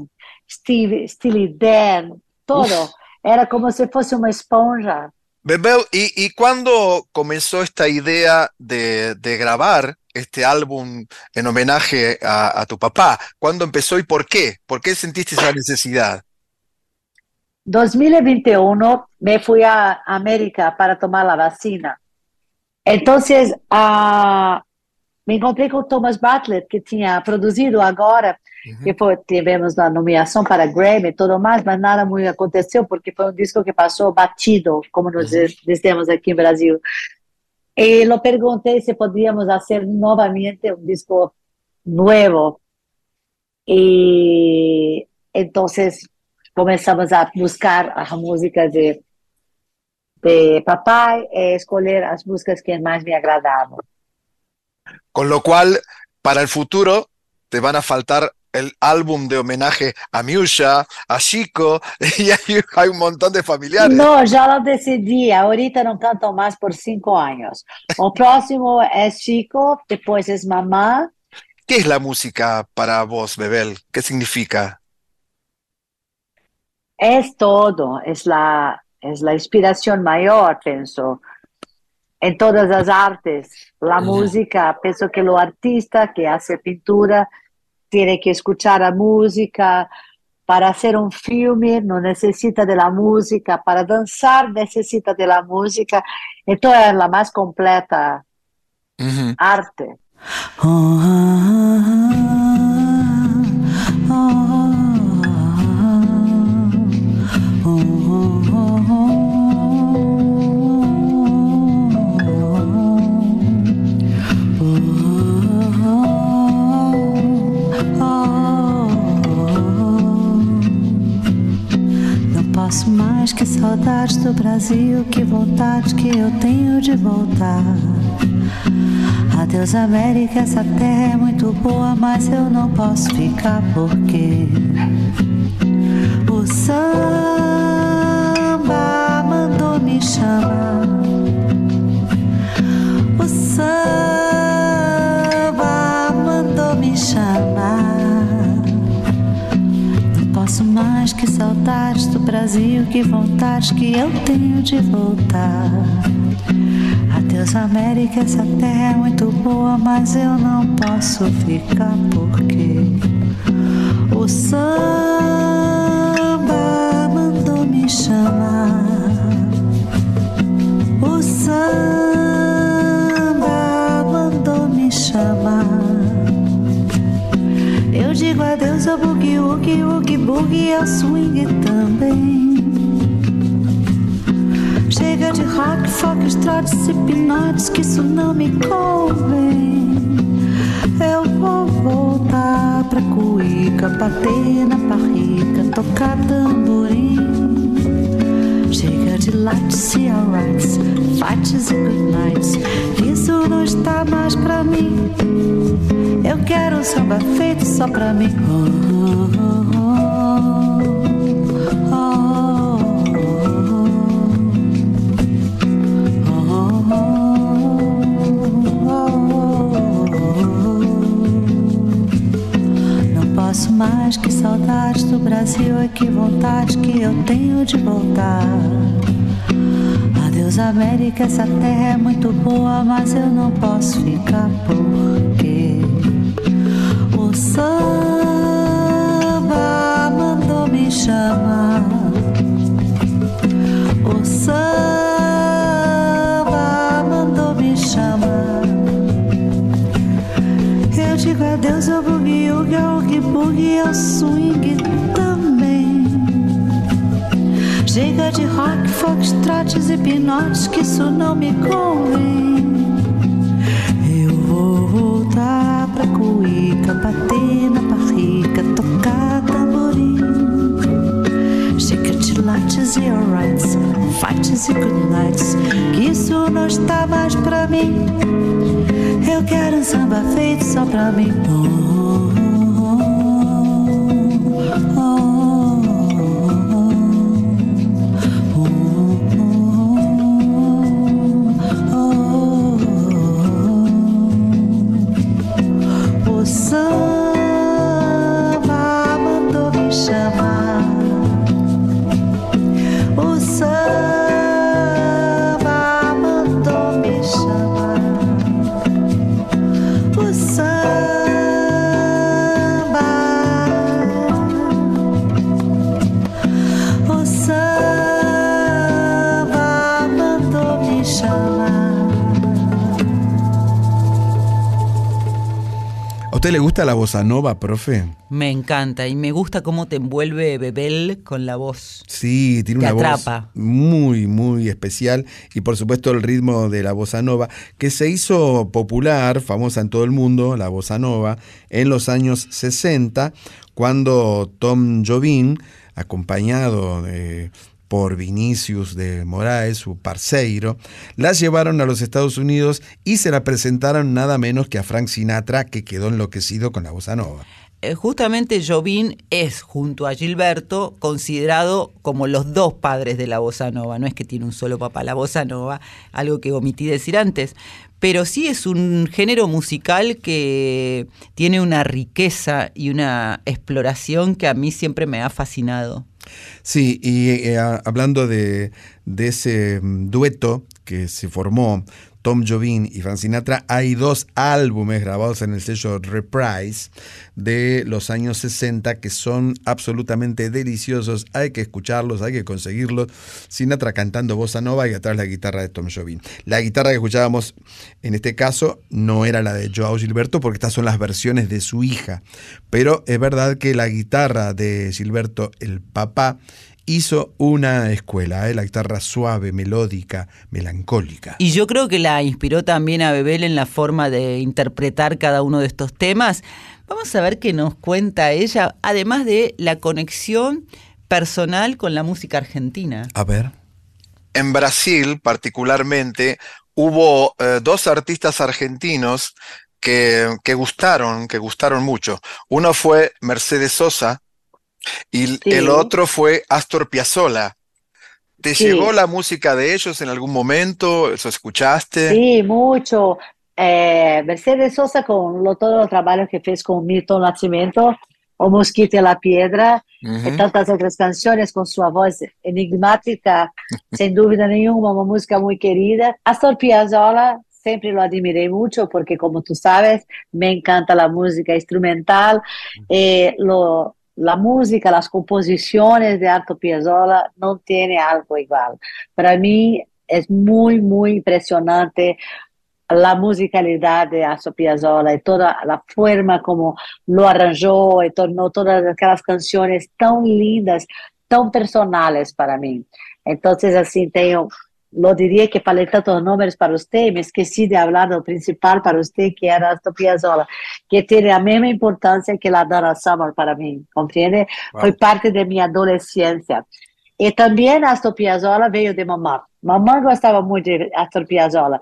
Steve, Steely Dan, todo. Era como se fosse uma esponja. Bebel, ¿y, y cuándo comenzó esta idea de, de grabar este álbum en homenaje a, a tu papá? ¿Cuándo empezó y por qué? ¿Por qué sentiste esa necesidad? 2021 me fui a América para tomar la vacina. Entonces, ah, me encontrei com o Thomas Bartlett, que tinha produzido agora, que foi, tivemos a nomeação para Grammy e tudo mais, mas nada muito aconteceu, porque foi um disco que passou batido, como nós dizemos aqui em Brasil. E eu perguntei se podíamos fazer novamente um disco novo. E então começamos a buscar a música de, de papai e escolher as músicas que mais me agradavam. Con lo cual, para el futuro, te van a faltar el álbum de homenaje a Miusha, a Chico, y hay, hay un montón de familiares. Não, já lo decidi. Ahorita não canto mais por cinco anos. O próximo é Chico, depois é Mamá. ¿Qué es la música para vos, Bebel? ¿Qué significa? É todo. É la, é la inspiração maior, penso. Em todas as artes. La música, penso que o artista que hace pintura tiene que escuchar a música. Para hacer un filme no necesita de la música, para danzar necesita de la música. Entonces es la más completa arte. Posso mais que saudades do Brasil, que vontade que eu tenho de voltar. Adeus América, essa terra é muito boa, mas eu não posso ficar porque o samba mandou me chamar. O samba mandou me chamar. Posso mais que saudades do Brasil, que vontade que eu tenho de voltar. Adeus América, essa terra é muito boa, mas eu não posso ficar porque o samba mandou me chamar. O samba mandou me chamar. Digo adeus ao boogie, woogie, woogie, boogie, ao swing também. Chega de rock, folk, trotes e pinotes, que isso não me convém. Eu vou voltar pra cuíca, bater na barriga, tocar tamborim. Chega de lights e alrights, fights e good nights, isso não está mais pra mim. Eu quero um samba feito só pra mim. Oh, oh, oh, mais que saudades do Brasil e que vontade que eu tenho de voltar. Adeus América, essa terra é muito boa, mas eu não posso ficar porque o samba mandou me chamar. O samba digo adeus ao boogie, woogie, ao oogie boogie, ao swing também. Chega de rock, foxtrotes e pinotes, que isso não me convém. Eu vou voltar pra cuíca, bater Lights e alrights, fights e good nights, que isso não está mais pra mim. Eu quero um samba feito só pra mim. Oh, gusta la bossa nova, profe? Me encanta y me gusta cómo te envuelve Bebel con la voz. Sí, tiene Te una atrapa. voz muy, muy especial y por supuesto el ritmo de la bossa nova, que se hizo popular, famosa en todo el mundo, la bossa nova, en los años 60, cuando Tom Jobim, acompañado de por Vinicius de Moraes, su parceiro, la llevaron a los Estados Unidos y se la presentaron nada menos que a Frank Sinatra, que quedó enloquecido con la bossa nova. Eh, Justamente Jobim es, junto a Gilberto, considerado como los dos padres de la bossa nova. No es que tiene un solo papá la bossa nova, algo que omití decir antes. Pero sí es un género musical que tiene una riqueza y una exploración que a mí siempre me ha fascinado. Sí, y eh, hablando de, de ese mm, dueto que se formó Tom Jobim y Frank Sinatra, hay dos álbumes grabados en el sello Reprise de los años 60 que son absolutamente deliciosos. Hay que escucharlos, hay que conseguirlos. Sinatra cantando bossa nova y atrás la guitarra de Tom Jobim. La guitarra que escuchábamos en este caso no era la de Joao Gilberto porque estas son las versiones de su hija. Pero es verdad que la guitarra de Gilberto, el papá, hizo una escuela, ¿eh? la guitarra suave, melódica, melancólica. Y yo creo que la inspiró también a Bebel en la forma de interpretar cada uno de estos temas. Vamos a ver qué nos cuenta ella, además de la conexión personal con la música argentina. A ver. En Brasil, particularmente, hubo eh, dos artistas argentinos que, que gustaron, que gustaron mucho. Uno fue Mercedes Sosa y Sí. el otro fue Astor Piazzolla. ¿Te Sí. llegó la música de ellos en algún momento? ¿Eso escuchaste? Sí, mucho. Eh, Mercedes Sosa con lo- todos los trabajos que fez con Milton Nascimento, O Mosquito y la Piedra, Ujú. y tantas otras canciones con su voz enigmática, sin duda nenhuma, una música muy querida. Astor Piazzolla siempre lo admiré mucho porque, como tú sabes, me encanta la música instrumental. Eh, lo, la música, las composiciones de Astor Piazzolla no tiene algo igual. Para mí es muy, muy impresionante la musicalidad de Astor Piazzolla y toda la forma como lo arranjó y tornó todas aquellas canciones tan lindas, tan personales para mí. Entonces, así tengo, lo diría que falei tantos nombres para usted, me esqueci de hablar del principal para usted, que era Piazzolla, que tiene la misma importancia que la Donna Summer para mí, ¿comprende? Wow. Fue parte de mi adolescencia. E também Astor Piazzolla veio de mamãe. Mamãe gostava muito de Astor Piazzolla.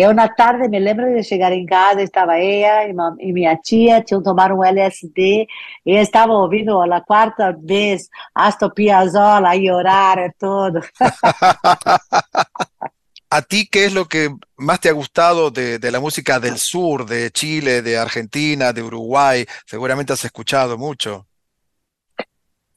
Eu, na tarde, me lembro de chegar em casa, estava ela e, ma- e minha tia, tinham tomado um LSD, e eu estava ouvindo a quarta vez Astor Piazzolla e orar tudo. ¿A ti qué es lo que más te ha gustado de, de la música del sur, de Chile, de Argentina, de Uruguay? Seguramente has escuchado mucho.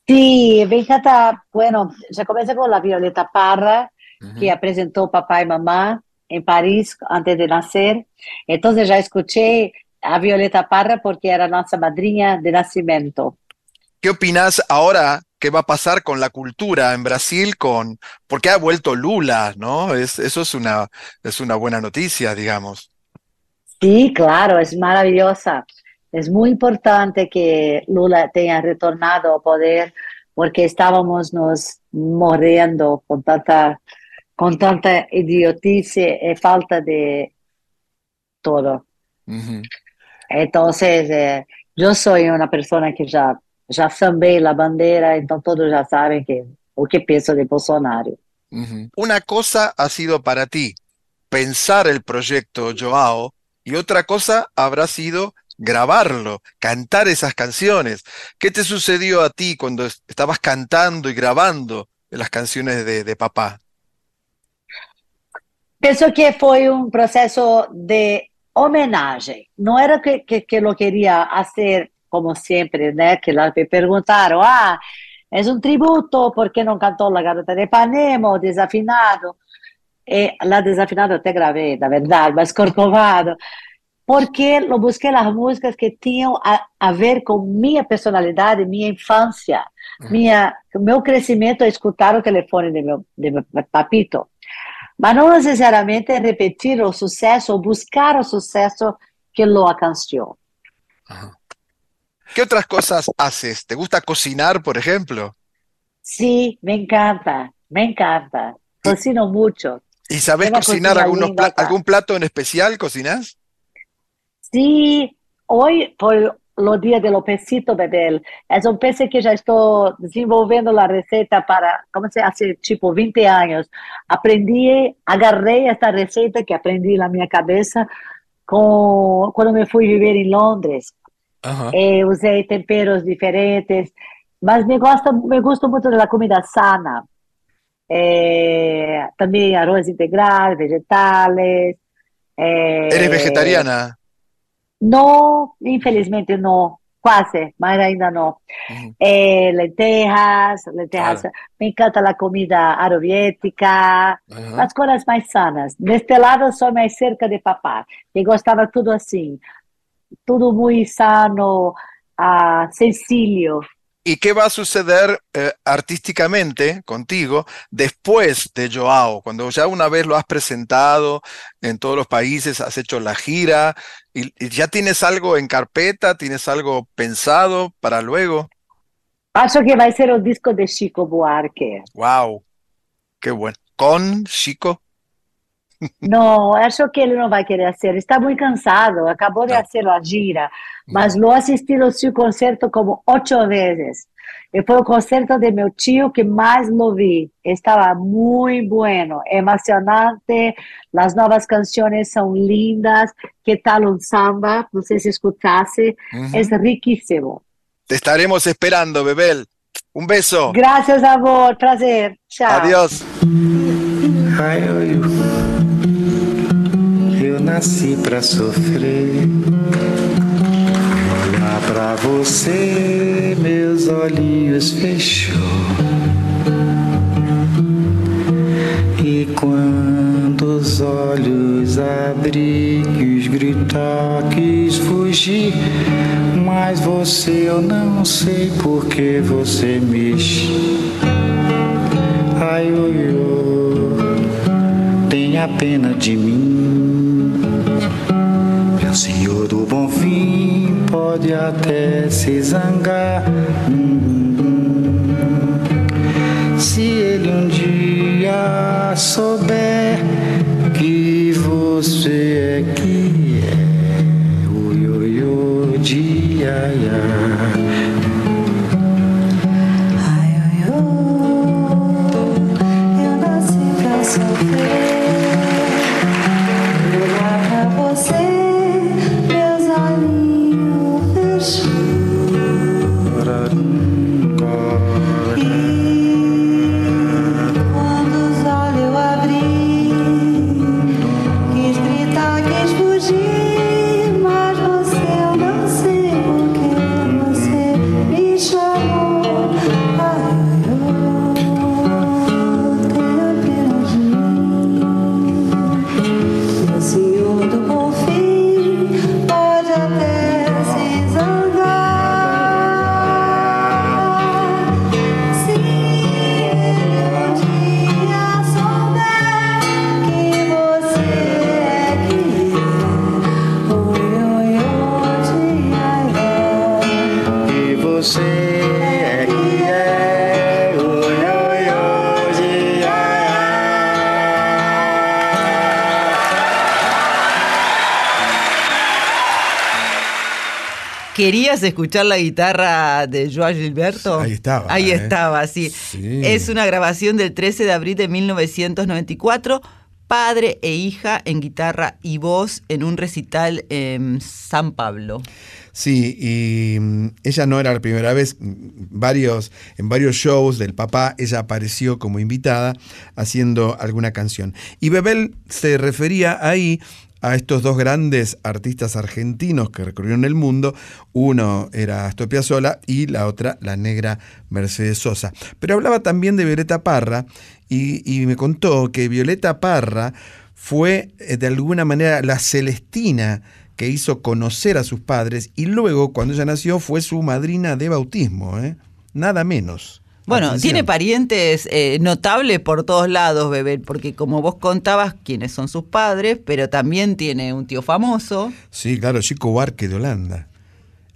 Sí, me encanta. Bueno, ya comienza con la Violeta Parra, que apresentou Papá y Mamá en París antes de nacer. Entonces ya escuché a Violeta Parra porque era nuestra madrina de nacimiento. ¿Qué opinas ahora qué va a pasar con la cultura en Brasil con, porque ha vuelto Lula, ¿no? Es, eso es una, es una buena noticia, digamos. Sí, claro, es maravillosa. Es muy importante que Lula tenga retornado al poder porque estábamos nos muriendo con tanta, con tanta idiotice y falta de todo. Ujú. Entonces, eh, yo soy una persona que ya, ya sambé la bandera, entonces todos ya saben que, o que pienso de Bolsonaro. Una cosa ha sido para ti pensar el proyecto Joao y otra cosa habrá sido grabarlo, cantar esas canciones. ¿Qué te sucedió a ti cuando es- estabas cantando y grabando las canciones de, de papá? Penso que foi um processo de homenagem. Não era que, que, que eu queria fazer, como sempre, né? Que lá me perguntaram, ah, é um tributo, por que não cantou La Garota de Ipanema, Desafinado? E lá Desafinado até gravei, na verdade, mas Corcovado. Porque eu busquei as músicas que tinham a, a ver com minha personalidade, minha infância, minha, meu crescimento a escutar o telefone de meu, de meu papito. Mas não necessariamente repetir o sucesso ou buscar o sucesso que lo alcançou. ¿Qué otras cosas haces? ¿Te gusta cocinar, por ejemplo? Sim, me encanta, me encanta. Cocino mucho. ¿Y sabes Una cocinar cocina algunos linda pla- acá. algún plato en especial? ¿Cocinas? Sí, hoy por los días de los pesitos, Bebel, es un pez que ya estoy desenvolvendo la receta para, como se hace, tipo 20 años. Aprendí, agarré esta receta que aprendí en la mi cabeza con, cuando me fui vivir en Londres. Eh, usé temperos diferentes, mas me gusta, me gusta mucho de la comida sana. Eh, también arroz integral, vegetales. eh, ¿Eres vegetariana? No, infelizmente no, quase, mas ainda não. Eh, lentejas, lentejas. Claro. Me encanta a comida arobiética, Ajá. as coisas mais sanas. Deste lado, sou mais cerca de papá, que gostava tudo assim, tudo muito sano, ah, sencillo. ¿Y qué va a suceder eh, artísticamente contigo después de Joao? Cuando ya una vez lo has presentado en todos los países, has hecho la gira y, y ya tienes algo en carpeta, tienes algo pensado para luego. Acho que vai ser o disco de Chico Buarque. ¡Wow! ¡Qué bueno! ¿Con Chico? Não, acho que ele não vai querer ser. Está muito cansado. Acabou de fazer a gira, mas lo assistido seu concerto como oito vezes. E foi o concerto de meu tio que mais lo vi. Estava muito bueno, emocionante. As novas canções são lindas. Que tal um samba? Não sei se escutasse. É riquíssimo. Te estaremos esperando, Bebel. Un beso. Graças, amor. Prazer. Tchau. Adiós. Eu nasci pra sofrer. Olhar pra você, meus olhinhos fechou. E quando os olhos abri, quis gritar, quis fugir. Mas você, eu não sei por que você mexe. Ai, oi, oi, tenha pena de mim. Meu senhor do bom fim pode até se zangar. Se ele um dia souber que você é que é, oi, oi, oi, dia, ¿Querías escuchar la guitarra de Joao Gilberto? Ahí estaba, Ahí ¿eh? estaba, sí. Sí. Es una grabación del 13 de abril de 1994. Padre e hija en guitarra y voz en un recital en San Pablo. Sí, y mm, ella no era la primera vez, varios, en varios shows del papá ella apareció como invitada haciendo alguna canción. Y Bebel se refería ahí a estos dos grandes artistas argentinos que recorrieron el mundo. Uno era Astor Piazzolla y la otra la negra Mercedes Sosa. Pero hablaba también de Violeta Parra y, me contó que Violeta Parra fue eh, de alguna manera la Celestina que hizo conocer a sus padres y luego cuando ella nació fue su madrina de bautismo, ¿eh? nada menos. Bueno, Atención. tiene parientes eh, notables por todos lados, bebé, porque como vos contabas quiénes son sus padres, pero también tiene un tío famoso. Sí, claro, Chico Barque de Holanda.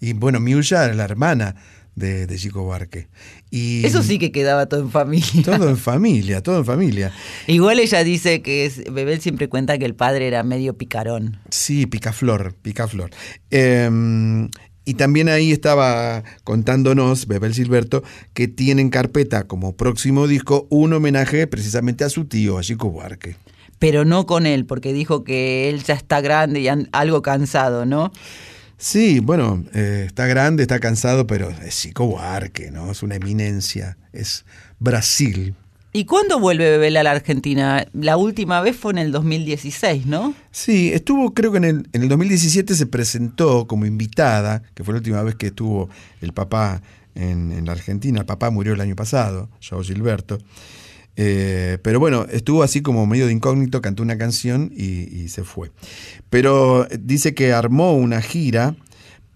Y bueno, Miulla era la hermana de, de Chico Barque. Y Eso sí que quedaba todo en familia. Todo en familia, todo en familia. Igual ella dice que es, Bebel siempre cuenta que el padre era medio picarón. Sí, Picaflor, Picaflor. Eh, y también ahí estaba contándonos Bebel Silberto que tiene en carpeta como próximo disco un homenaje precisamente a su tío, a Chico Buarque. Pero no con él, porque dijo que él ya está grande y algo cansado, ¿no? Sí, bueno, eh, está grande, está cansado, pero es Chico Buarque, ¿no? Es una eminencia, es Brasil. ¿Y cuándo vuelve Bebel a la Argentina? La última vez fue en el 2016, ¿no? Sí, estuvo, creo que en el, en el 2017 se presentó como invitada, que fue la última vez que estuvo el papá en, en la Argentina. El papá murió el año pasado, Joao Gilberto. Eh, pero bueno, estuvo así como medio de incógnito, cantó una canción y, y se fue. Pero dice que armó una gira,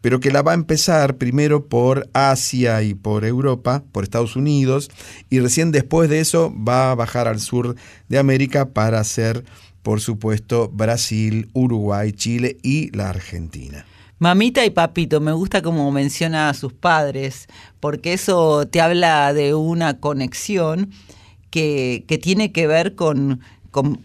pero que la va a empezar primero por Asia y por Europa, por Estados Unidos, y recién después de eso va a bajar al sur de América para hacer, por supuesto, Brasil, Uruguay, Chile y la Argentina. Mamita y papito, me gusta como menciona a sus padres, porque eso te habla de una conexión que, que tiene que ver con, con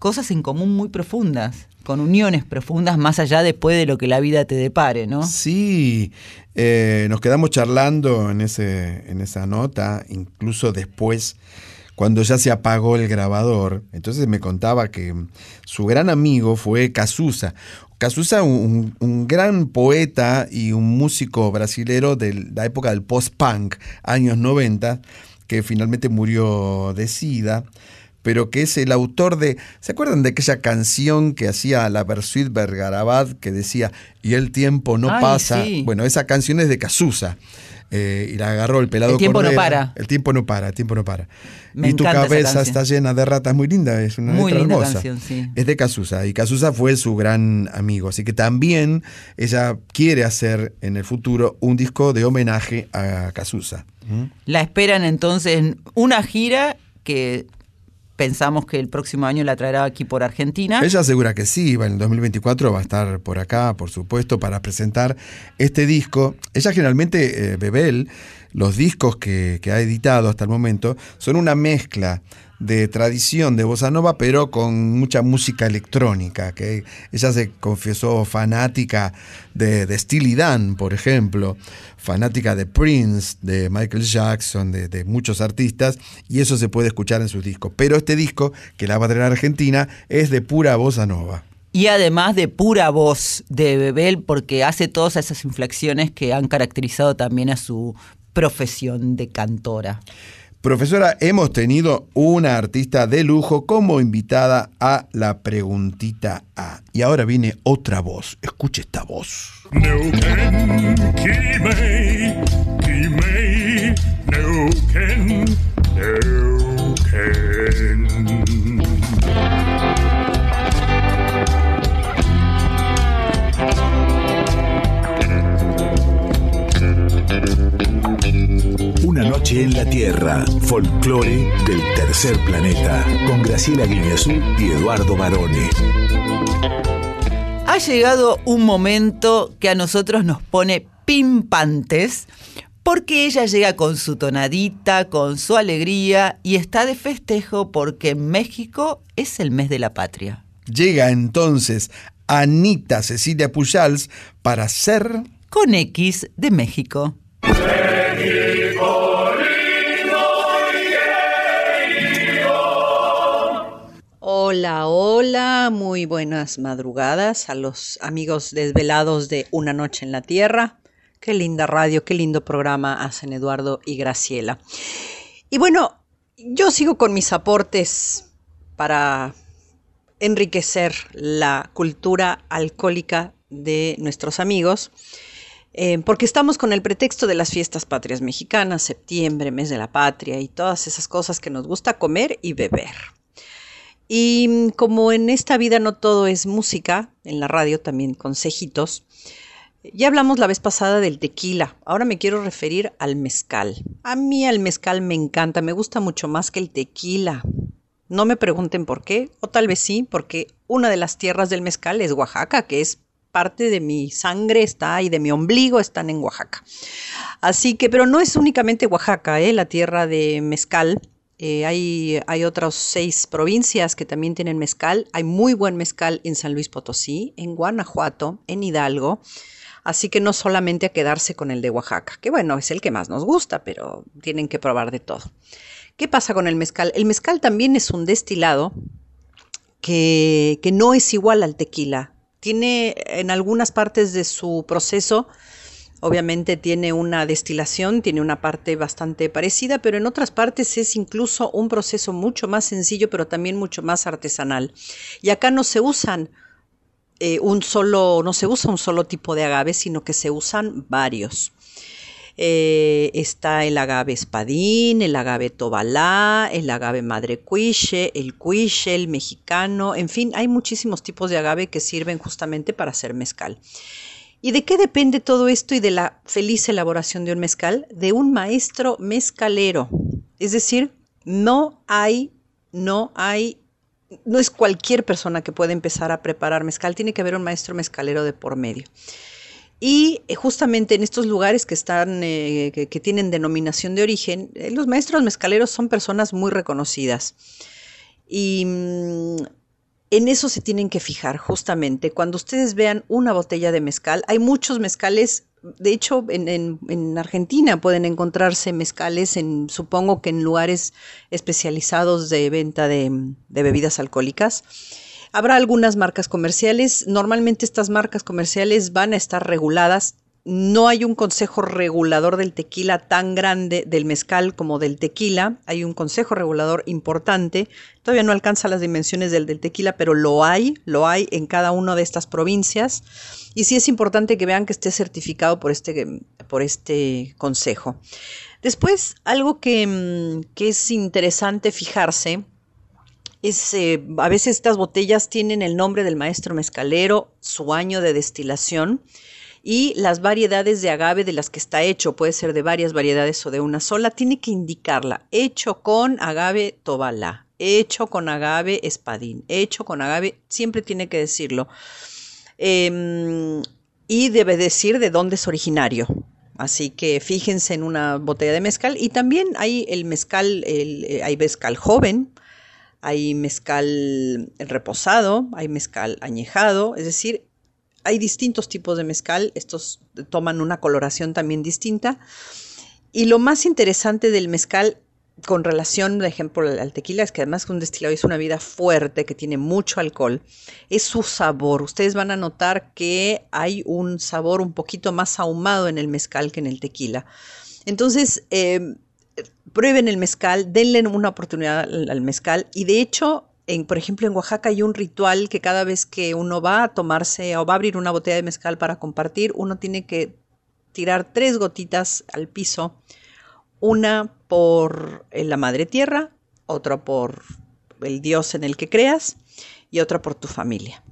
cosas en común muy profundas, con uniones profundas más allá después de lo que la vida te depare, ¿no? Sí, eh, nos quedamos charlando en, ese, en esa nota, incluso después, cuando ya se apagó el grabador. Entonces me contaba que su gran amigo fue Cazuza. Cazuza, un, un gran poeta y un músico brasilero de la época del post-punk, años 90, que finalmente murió de sida pero que es el autor de. ¿Se acuerdan de aquella canción que hacía la Bersuit Bergarabat que decía Y el tiempo no Ay, pasa? sí. Bueno, esa canción es de Cazuza. eh, y la agarró el pelado El tiempo no para. El tiempo no para, el tiempo no para. Me y tu cabeza está llena de ratas, muy linda, es una Muy letra linda hermosa. canción, sí. Es de Cazuza, y Cazuza fue su gran amigo. Así que también ella quiere hacer en el futuro un disco de homenaje a Cazuza. ¿Mm? La esperan entonces en una gira que pensamos que el próximo año la traerá aquí por Argentina. Ella asegura que sí, en el 2024 va a estar por acá, por supuesto, para presentar este disco. Ella generalmente, eh, Bebel, los discos que, ha editado hasta el momento son una mezcla de tradición de bossa nova, pero con mucha música electrónica. Que ella se confesó fanática de, de Steely Dan, por ejemplo, fanática de Prince, de Michael Jackson, de, de muchos artistas, y eso se puede escuchar en sus discos. Pero este disco, que la va a traer a Argentina, es de pura bossa nova. Y además de pura voz de Bebel, porque hace todas esas inflexiones que han caracterizado también a su profesión de cantora. Profesora, hemos tenido una artista de lujo como invitada a la preguntita A. Y ahora viene otra voz. Escuche esta voz. Noche en la Tierra, folclore del tercer planeta, con Graciela Guineazú y Eduardo Barone. Ha llegado un momento que a nosotros nos pone pimpantes, porque ella llega con su tonadita, con su alegría y está de festejo porque en México es el mes de la patria. Llega entonces Anita Cecilia Pujals para ser... Con X de México. Hola, hola, muy buenas madrugadas a los amigos desvelados de Una Noche en la Tierra. Qué linda radio, qué lindo programa hacen Eduardo y Graciela. Y bueno, yo sigo con mis aportes para enriquecer la cultura alcohólica de nuestros amigos, eh, porque estamos con el pretexto de las fiestas patrias mexicanas, septiembre, mes de la patria y todas esas cosas que nos gusta comer y beber. Y mm, como en esta vida no todo es música, en la radio también consejitos, Ya hablamos la vez pasada del tequila, ahora me quiero referir al mezcal. A mí el mezcal me encanta, me gusta mucho más que el tequila. No me pregunten por qué, o tal vez sí, porque una de las tierras del mezcal es Oaxaca, que es parte de mi sangre está y de mi ombligo están en Oaxaca. Así que, pero no es únicamente Oaxaca, ¿eh? la tierra de mezcal. Eh, hay, otras seis provincias que también tienen mezcal. Hay muy buen mezcal en San Luis Potosí, en Guanajuato, en Hidalgo. Así que no solamente a quedarse con el de Oaxaca, que bueno, es el que más nos gusta, pero tienen que probar de todo. ¿Qué pasa con el mezcal? El mezcal también es un destilado que no es igual al tequila. Tiene en algunas partes de su proceso, obviamente tiene una destilación, tiene una parte bastante parecida, pero en otras partes es incluso un proceso mucho más sencillo, pero también mucho más artesanal. Y acá no se usan eh, un solo, no se usa un solo tipo de agave, sino que se usan varios. Eh, está el agave espadín, el agave tobalá, el agave madre cuiche, el cuiche, el mexicano, en fin, hay muchísimos tipos de agave que sirven justamente para hacer mezcal. ¿Y de qué depende todo esto y de la feliz elaboración de un mezcal? De un maestro mezcalero. Es decir, no hay, no hay no es cualquier persona que puede empezar a preparar mezcal, tiene que haber un maestro mezcalero de por medio. Y eh, justamente en estos lugares que están, eh, que, tienen denominación de origen, eh, los maestros mezcaleros son personas muy reconocidas. Y mm, en eso se tienen que fijar, justamente. Cuando ustedes vean una botella de mezcal, hay muchos mezcales de hecho, en, Argentina pueden encontrarse mezcales, en, supongo que en lugares especializados de venta de, bebidas alcohólicas. Habrá algunas marcas comerciales. Normalmente estas marcas comerciales van a estar reguladas no hay un consejo regulador del tequila tan grande del mezcal como del tequila. Hay un consejo regulador importante. Todavía no alcanza las dimensiones del, del tequila, pero lo hay, lo hay en cada una de estas provincias. Y sí es importante que vean que esté certificado por este, por este consejo. Después, algo que, mm, es interesante fijarse es, eh, a veces estas botellas tienen el nombre del maestro mezcalero, su año de destilación y las variedades de agave de las que está hecho, puede ser de varias variedades o de una sola, tiene que indicarla, hecho con agave tobalá, hecho con agave espadín, hecho con agave, siempre tiene que decirlo. Em, y debe decir de dónde es originario. Así que fíjense en una botella de mezcal. Y también hay el mezcal, eh, hay mezcal joven, hay mezcal reposado, hay mezcal añejado. Es decir, hay distintos tipos de mezcal, estos toman una coloración también distinta. Y lo más interesante del mezcal con relación, por ejemplo, al tequila, es que además que un destilado es una vida fuerte, que tiene mucho alcohol, es su sabor. Ustedes van a notar que hay un sabor un poquito más ahumado en el mezcal que en el tequila. Entonces, eh, prueben el mezcal, denle una oportunidad al mezcal y de hecho por ejemplo, en Oaxaca hay un ritual que cada vez que uno va a tomarse o va a abrir una botella de mezcal para compartir, uno tiene que tirar tres gotitas al piso, una por eh, la madre tierra, otra por el dios en el que creas y otra por tu familia.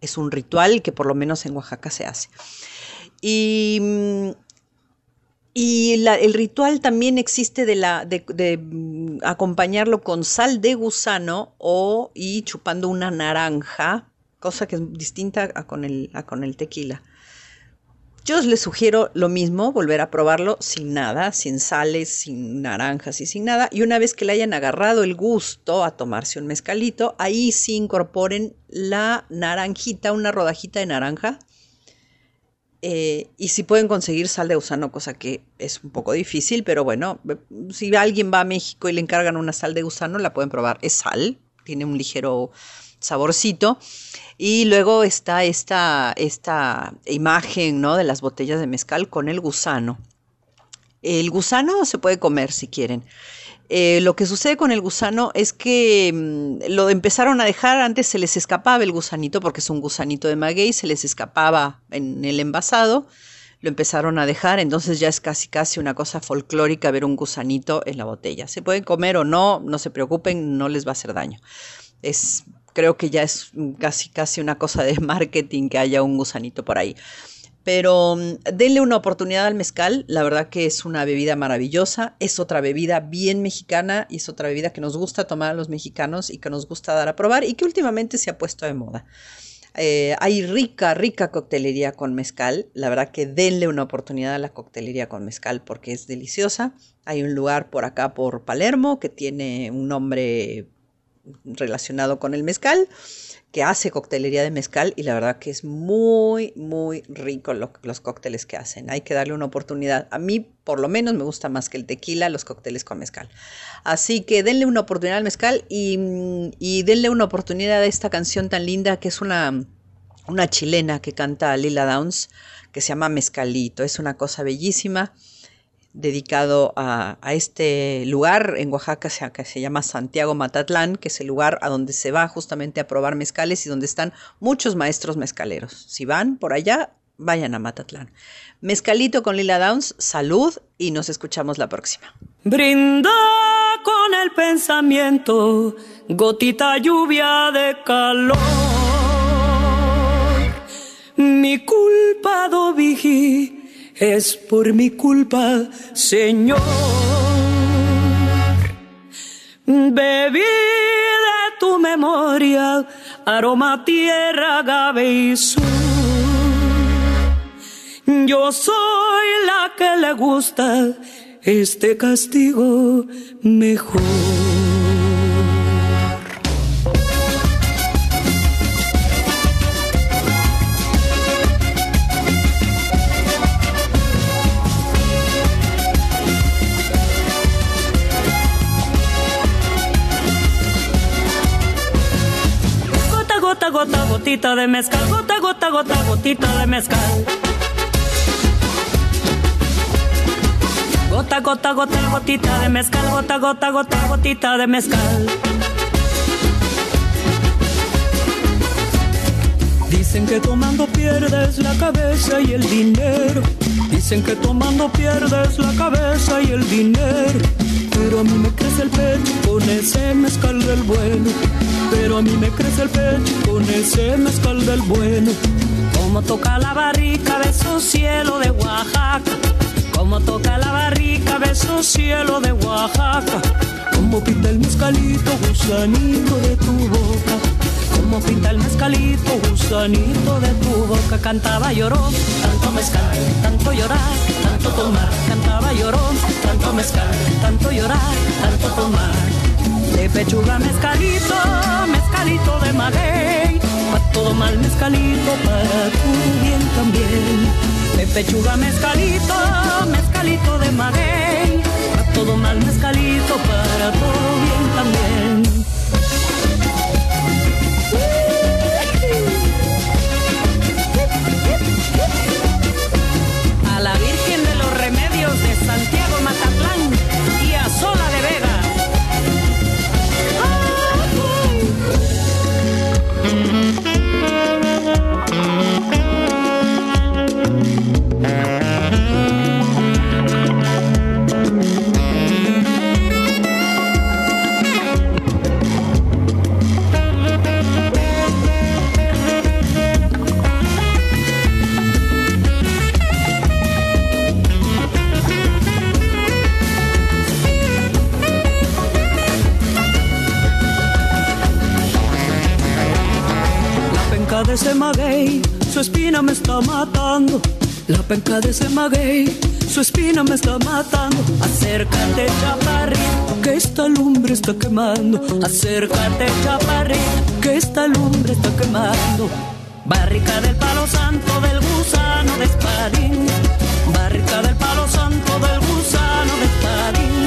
Es un ritual que por lo menos en Oaxaca se hace. Y y el ritual también existe de, mm, acompañarlo con sal de gusano o y chupando una naranja, cosa que es distinta a con el, con el tequila. Yo les sugiero lo mismo, volver a probarlo sin nada, sin sales, sin naranjas y sin nada. Y una vez que le hayan agarrado el gusto a tomarse un mezcalito, ahí sí incorporen la naranjita, una rodajita de naranja eh, y si pueden conseguir sal de gusano, cosa que es un poco difícil, pero bueno, si alguien va a México y le encargan una sal de gusano, la pueden probar. Es sal, tiene un ligero saborcito. Y luego está esta, esta imagen ¿no? de las botellas de mezcal con el gusano. El gusano se puede comer si quieren. Eh, lo que sucede con el gusano es que mm, lo empezaron a dejar, antes se les escapaba el gusanito, porque es un gusanito de maguey, se les escapaba en el envasado, lo empezaron a dejar, entonces ya es casi casi una cosa folclórica ver un gusanito en la botella. Se pueden comer o no, no se preocupen, no les va a hacer daño. Es, creo que ya es casi casi una cosa de marketing que haya un gusanito por ahí. Pero mm, denle una oportunidad al mezcal, la verdad que es una bebida maravillosa, es otra bebida bien mexicana y es otra bebida que nos gusta tomar a los mexicanos y que nos gusta dar a probar y que últimamente se ha puesto de moda. Eh, hay rica, rica coctelería con mezcal. La verdad que denle una oportunidad a la coctelería con mezcal porque es deliciosa. Hay un lugar por acá, por Palermo, que tiene un nombre relacionado con el mezcal, que hace coctelería de mezcal y la verdad que es muy, muy rico lo- los cócteles que hacen. Hay que darle una oportunidad. A mí, por lo menos, me gusta más que el tequila, los cócteles con mezcal. Así que denle una oportunidad al mezcal y, y denle una oportunidad a esta canción tan linda que es una, una chilena que canta Lila Downs, que se llama Mezcalito. Es una cosa bellísima dedicado a, a este lugar en Oaxaca que se llama Santiago Matatlán, que es el lugar a donde se va justamente a probar mezcales y donde están muchos maestros mezcaleros. Si van por allá, vayan a Matatlán. Mezcalito con Lila Downs, salud y nos escuchamos la próxima. Brinda con el pensamiento, gotita lluvia de calor. Mi culpa, Dovigi, es por mi culpa, Señor. Bebí de tu memoria, aroma, tierra, agave y sur. Yo soy la que le gusta este castigo mejor. Gota, gotita de mezcal, gota, gota, gota, gotita de mezcal. Gota, gota, gota, gotita de mezcal, gota, gota, gota, gotita de mezcal. Dicen que tomando pierdes la cabeza y el dinero. Dicen que tomando pierdes la cabeza y el dinero. Pero a mí me crece el pecho con ese mezcal del bueno. Pero a mí me crece el pecho con ese mezcal del bueno. Como toca la barrica de su cielo de Oaxaca. Como toca la barrica de su cielo de Oaxaca. Como pinta el mezcalito, gusanito de tu boca. Como pinta el mezcalito, gusanito de tu boca. Cantaba llorón, tanto mezcal, tanto llorar, tanto tomar. Cantaba llorón, tanto mezcal, tanto llorar, tanto tomar. De pechuga mezcalito, mezcalito de maguey. Pa' todo mal mezcalito, para tu bien también. De pechuga mezcalito, mezcalito de maguey. Pa' todo mal mezcalito, para todo bien también. A la Virgen de los Remedios de Santiago de ese maguey, su espina me está matando. La penca de ese maguey, su espina me está matando. Acércate, chaparrito, que esta lumbre está quemando. Acércate, chaparrito, que esta lumbre está quemando. Barrica del palo santo del gusano de espadín. Barrica del palo santo del gusano de espadín.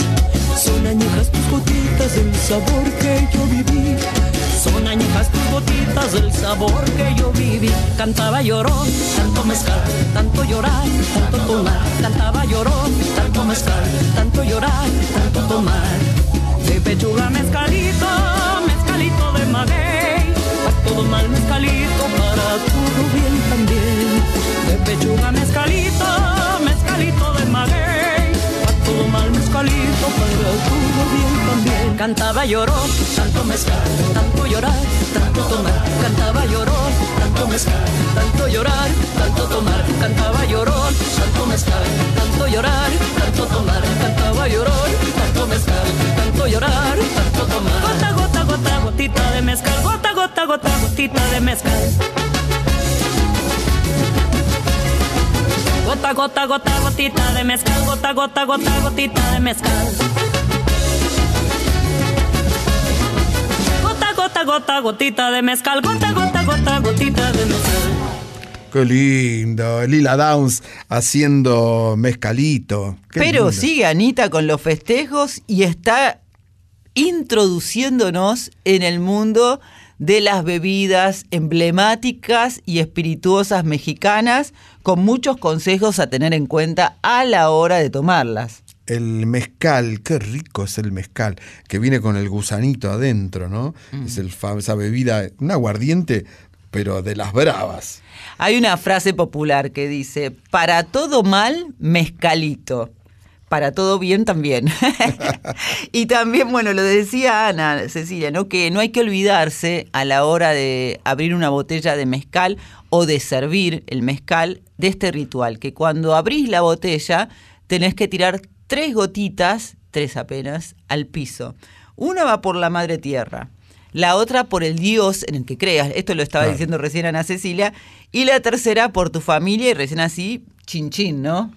Son añejas tus gotitas del sabor que yo viví. Son añejas tus gotitas del sabor que yo viví. Cantaba llorón, tanto mezcal, tanto llorar, tanto tomar. Cantaba llorón, tanto mezcal, tanto llorar, tanto tomar. De pechuga mezcalito cantaba, lloró, tanto mezcal, tanto llorar, tanto tomar, cantaba, lloró, tanto mezcal, tanto llorar, tanto tomar, cantaba, lloró, tanto mezcal, tanto llorar, tanto tomar, cantaba, lloró, tanto mezcal, tanto llorar, tanto tomar. Gota, gota, gota, gotita de mezcal, gota, gota, gota, gotita de mezcal. Gota, gota, gota, gotita de mezcal, gota, gota, gota, gotita de mezcal. Gota, gota, gota, gotita de mezcal. Qué lindo, Lila Downs haciendo mezcalito. Qué Pero lindo. sigue Anita con los festejos y está introduciéndonos en el mundo de las bebidas emblemáticas y espirituosas mexicanas con muchos consejos a tener en cuenta a la hora de tomarlas. El mezcal, qué rico es el mezcal, que viene con el gusanito adentro, ¿no? Mm. Es el esa bebida, un aguardiente, pero de las bravas. Hay una frase popular que dice, para todo mal, mezcalito. Para todo bien también. y también, bueno, lo decía Ana, Cecilia, ¿no? Que no hay que olvidarse a la hora de abrir una botella de mezcal o de servir el mezcal de este ritual, que cuando abrís la botella tenés que tirar tres gotitas, tres apenas, al piso. Una va por la madre tierra, la otra por el Dios en el que creas, esto lo estaba Claro. diciendo recién Ana Cecilia, y la tercera por tu familia y recién así, chin chin, ¿no?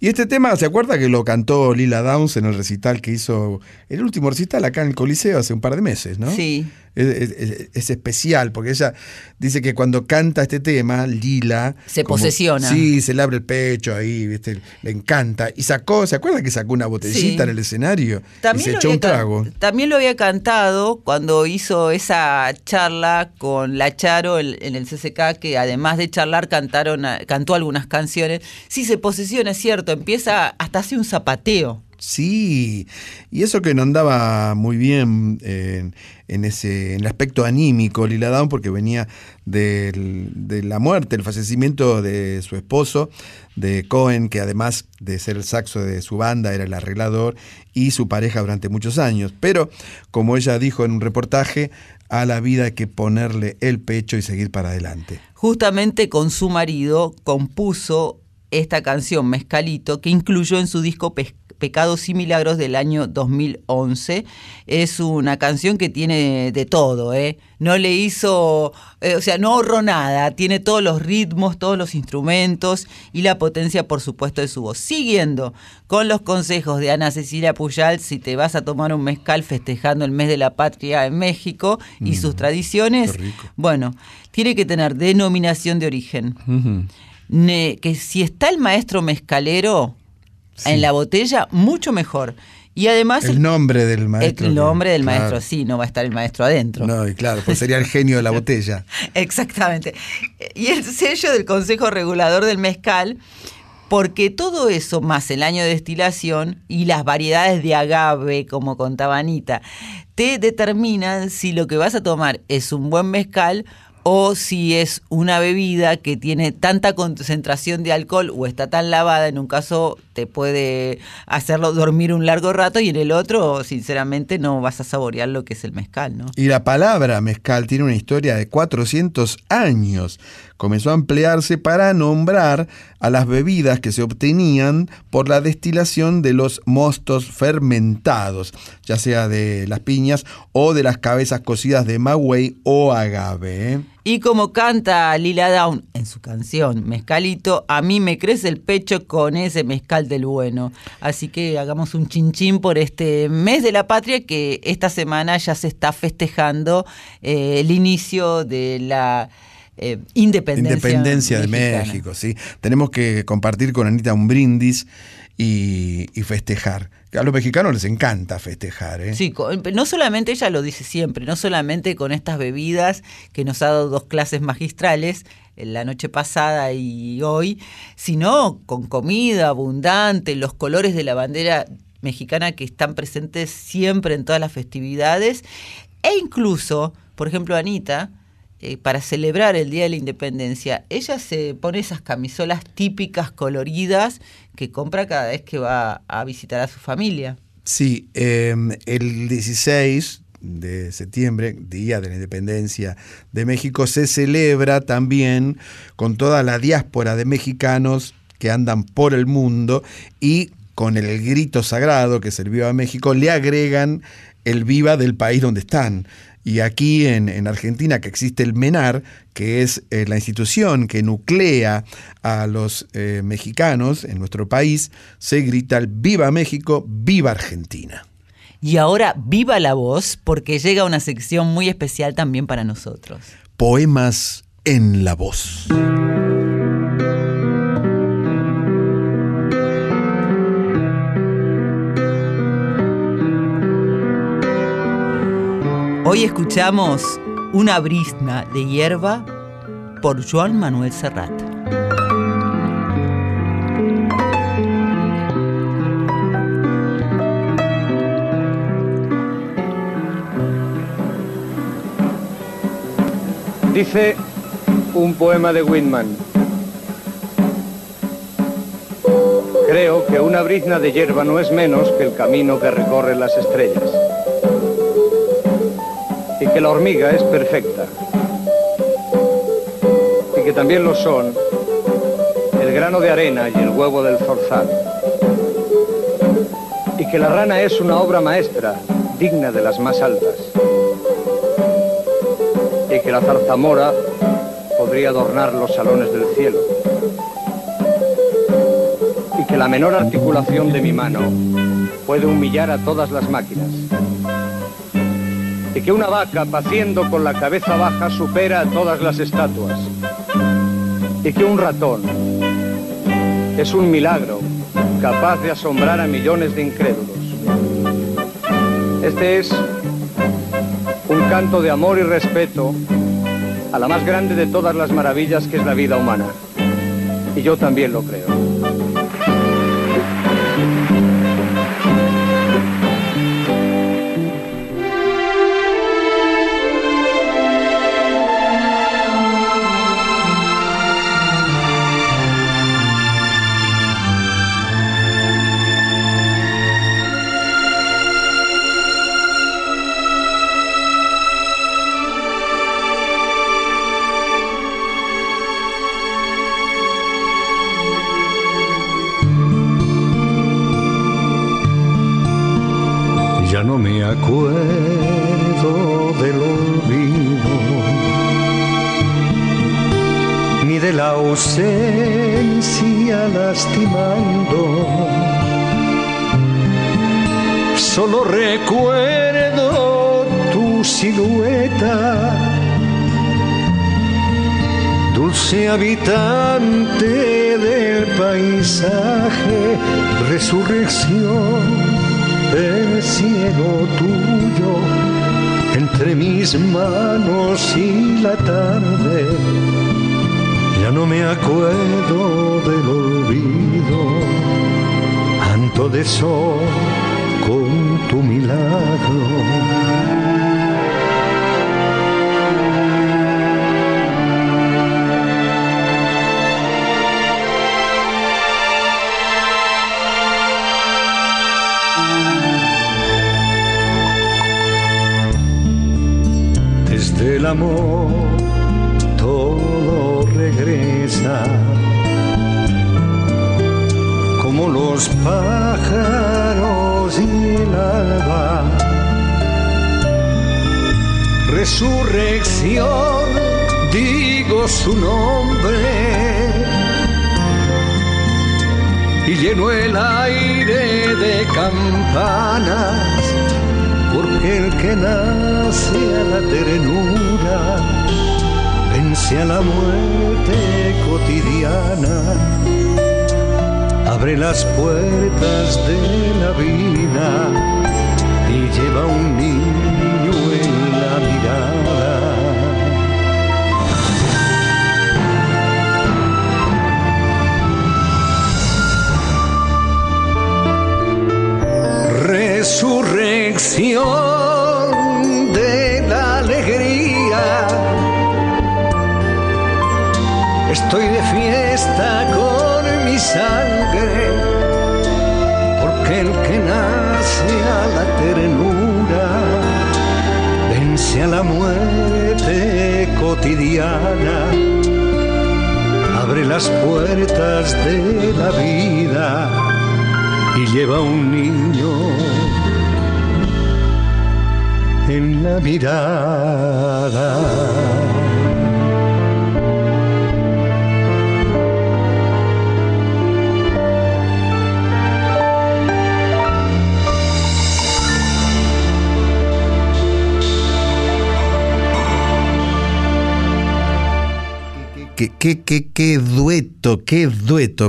Y este tema, ¿se acuerda que lo cantó Lila Downs en el recital que hizo, el último recital acá en el Coliseo hace un par de meses, ¿no? Sí. Es, es- es- es especial, porque ella dice que cuando canta este tema, Lila... Se posesiona. Sí, se le abre el pecho ahí, ¿viste? le encanta. Y sacó, ¿se acuerda que sacó una botellita Sí. en el escenario? y se echó un trago. También lo había cantado cuando hizo esa charla con la Charo en, en el CCK, que además de charlar cantaron, cantó algunas canciones. Sí, se posesiona, es cierto, empieza, hasta hace un zapateo. Sí, y eso que no andaba muy bien en, en ese en el aspecto anímico Lila Down porque venía del- de la muerte, el fallecimiento de su esposo, de Cohen, que además de ser el saxo de su banda era el arreglador y su pareja durante muchos años. Pero, como ella dijo en un reportaje, a la vida hay que ponerle el pecho y seguir para adelante. Justamente con su marido compuso esta canción Mezcalito que incluyó en su disco Pecados y Milagros del año 2011. Es una canción que tiene de todo, ¿eh? No le hizo, eh, o sea, no ahorró nada, tiene todos los ritmos, todos los instrumentos y la potencia, por supuesto, de su voz. Siguiendo con los consejos de Ana Cecilia Puyal, si te vas a tomar un mezcal festejando el mes de la patria en México y sus tradiciones, bueno, tiene que tener denominación de origen. Ne- que si está el maestro mezcalero en la botella, mucho mejor. Y además El nombre del maestro. el nombre del claro. maestro, sí, no va a estar el maestro adentro. No, y claro, pues sería el genio de la botella. Exactamente. Y el sello del Consejo Regulador del Mezcal, porque todo eso, más el año de destilación y las variedades de agave, como contaba Anita, te determinan si lo que vas a tomar es un buen mezcal o si es una bebida que tiene tanta concentración de alcohol o está tan lavada, en un caso te puede hacerlo dormir un largo rato y en el otro, sinceramente, no vas a saborear lo que es el mezcal, ¿no? Y la palabra mezcal tiene una historia de 400 años. Comenzó a emplearse para nombrar a las bebidas que se obtenían por la destilación de los mostos fermentados, ya sea de las piñas o de las cabezas cocidas de magüey o agave. ¿eh? Y como canta Lila Down en su canción Mezcalito, a mí me crece el pecho con ese mezcal del bueno. Así que hagamos un chinchín por este mes de la patria que esta semana ya se está festejando eh, el inicio de la eh, independencia, Independencia de mexicana. México, sí. Tenemos que compartir con Anita un brindis y, y festejar. A los mexicanos les encanta festejar, ¿eh? Sí, con- no solamente ella lo dice siempre, no solamente con estas bebidas que nos ha dado dos clases magistrales eh, la noche pasada y hoy, sino con comida abundante, los colores de la bandera mexicana que están presentes siempre en todas las festividades e incluso, por ejemplo, Anita, eh, para celebrar el Día de la Independencia, ella se pone esas camisolas típicas coloridas que compra cada vez que va a visitar a su familia. Sí, eh, el 16 de septiembre, Día de la Independencia de México, se celebra también con toda la diáspora de mexicanos que andan por el mundo y con el grito sagrado que sirvió a México, le agregan el viva del país donde están. Y aquí en, en Argentina que existe el MENAR, que es eh, la institución que nuclea a los eh, mexicanos en nuestro país, se grita el Viva México, Viva Argentina. Y ahora viva la voz porque llega una sección muy especial también para nosotros. Poemas en la voz. Hoy escuchamos Una brisna de hierba por Joan Manuel Serrat. Dice un poema de Whitman. Creo que una brizna de hierba no es menos que el camino que recorren las estrellas. Y que la hormiga es perfecta. Y que también lo son el grano de arena y el huevo del zorzal. Y que la rana es una obra maestra, digna de las más altas y que la zarzamora podría adornar los salones del cielo. Y que la menor articulación de mi mano puede humillar a todas las máquinas. Y que una vaca paciendo con la cabeza baja supera a todas las estatuas. Y que un ratón es un milagro capaz de asombrar a millones de incrédulos. Este es un canto de amor y respeto a la más grande de todas las maravillas que es la vida humana. Y yo también lo creo.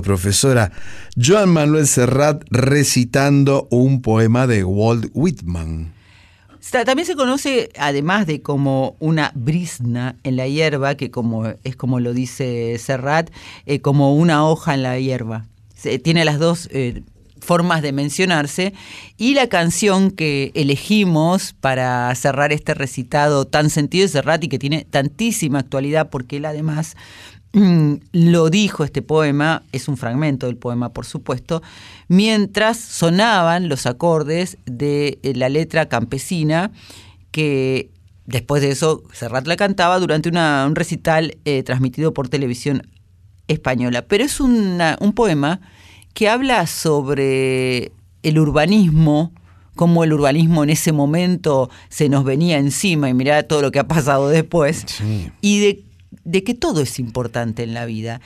Profesora. Joan Manuel Serrat recitando un poema de Walt Whitman. También se conoce, además de como una brisna en la hierba, que como es como lo dice Serrat, eh, como una hoja en la hierba. Se- tiene las dos eh, formas de mencionarse. Y la canción que elegimos para cerrar este recitado tan sentido de Serrat y que tiene tantísima actualidad, porque él además lo dijo este poema, es un fragmento del poema, por supuesto, mientras sonaban los acordes de eh, la letra campesina que después de eso Serrat la cantaba durante una- un recital eh, transmitido por televisión española. Pero es una- un poema que habla sobre el urbanismo, cómo el urbanismo en ese momento se nos venía encima y mirá todo lo que ha pasado después, y de, de que todo es importante en la vida.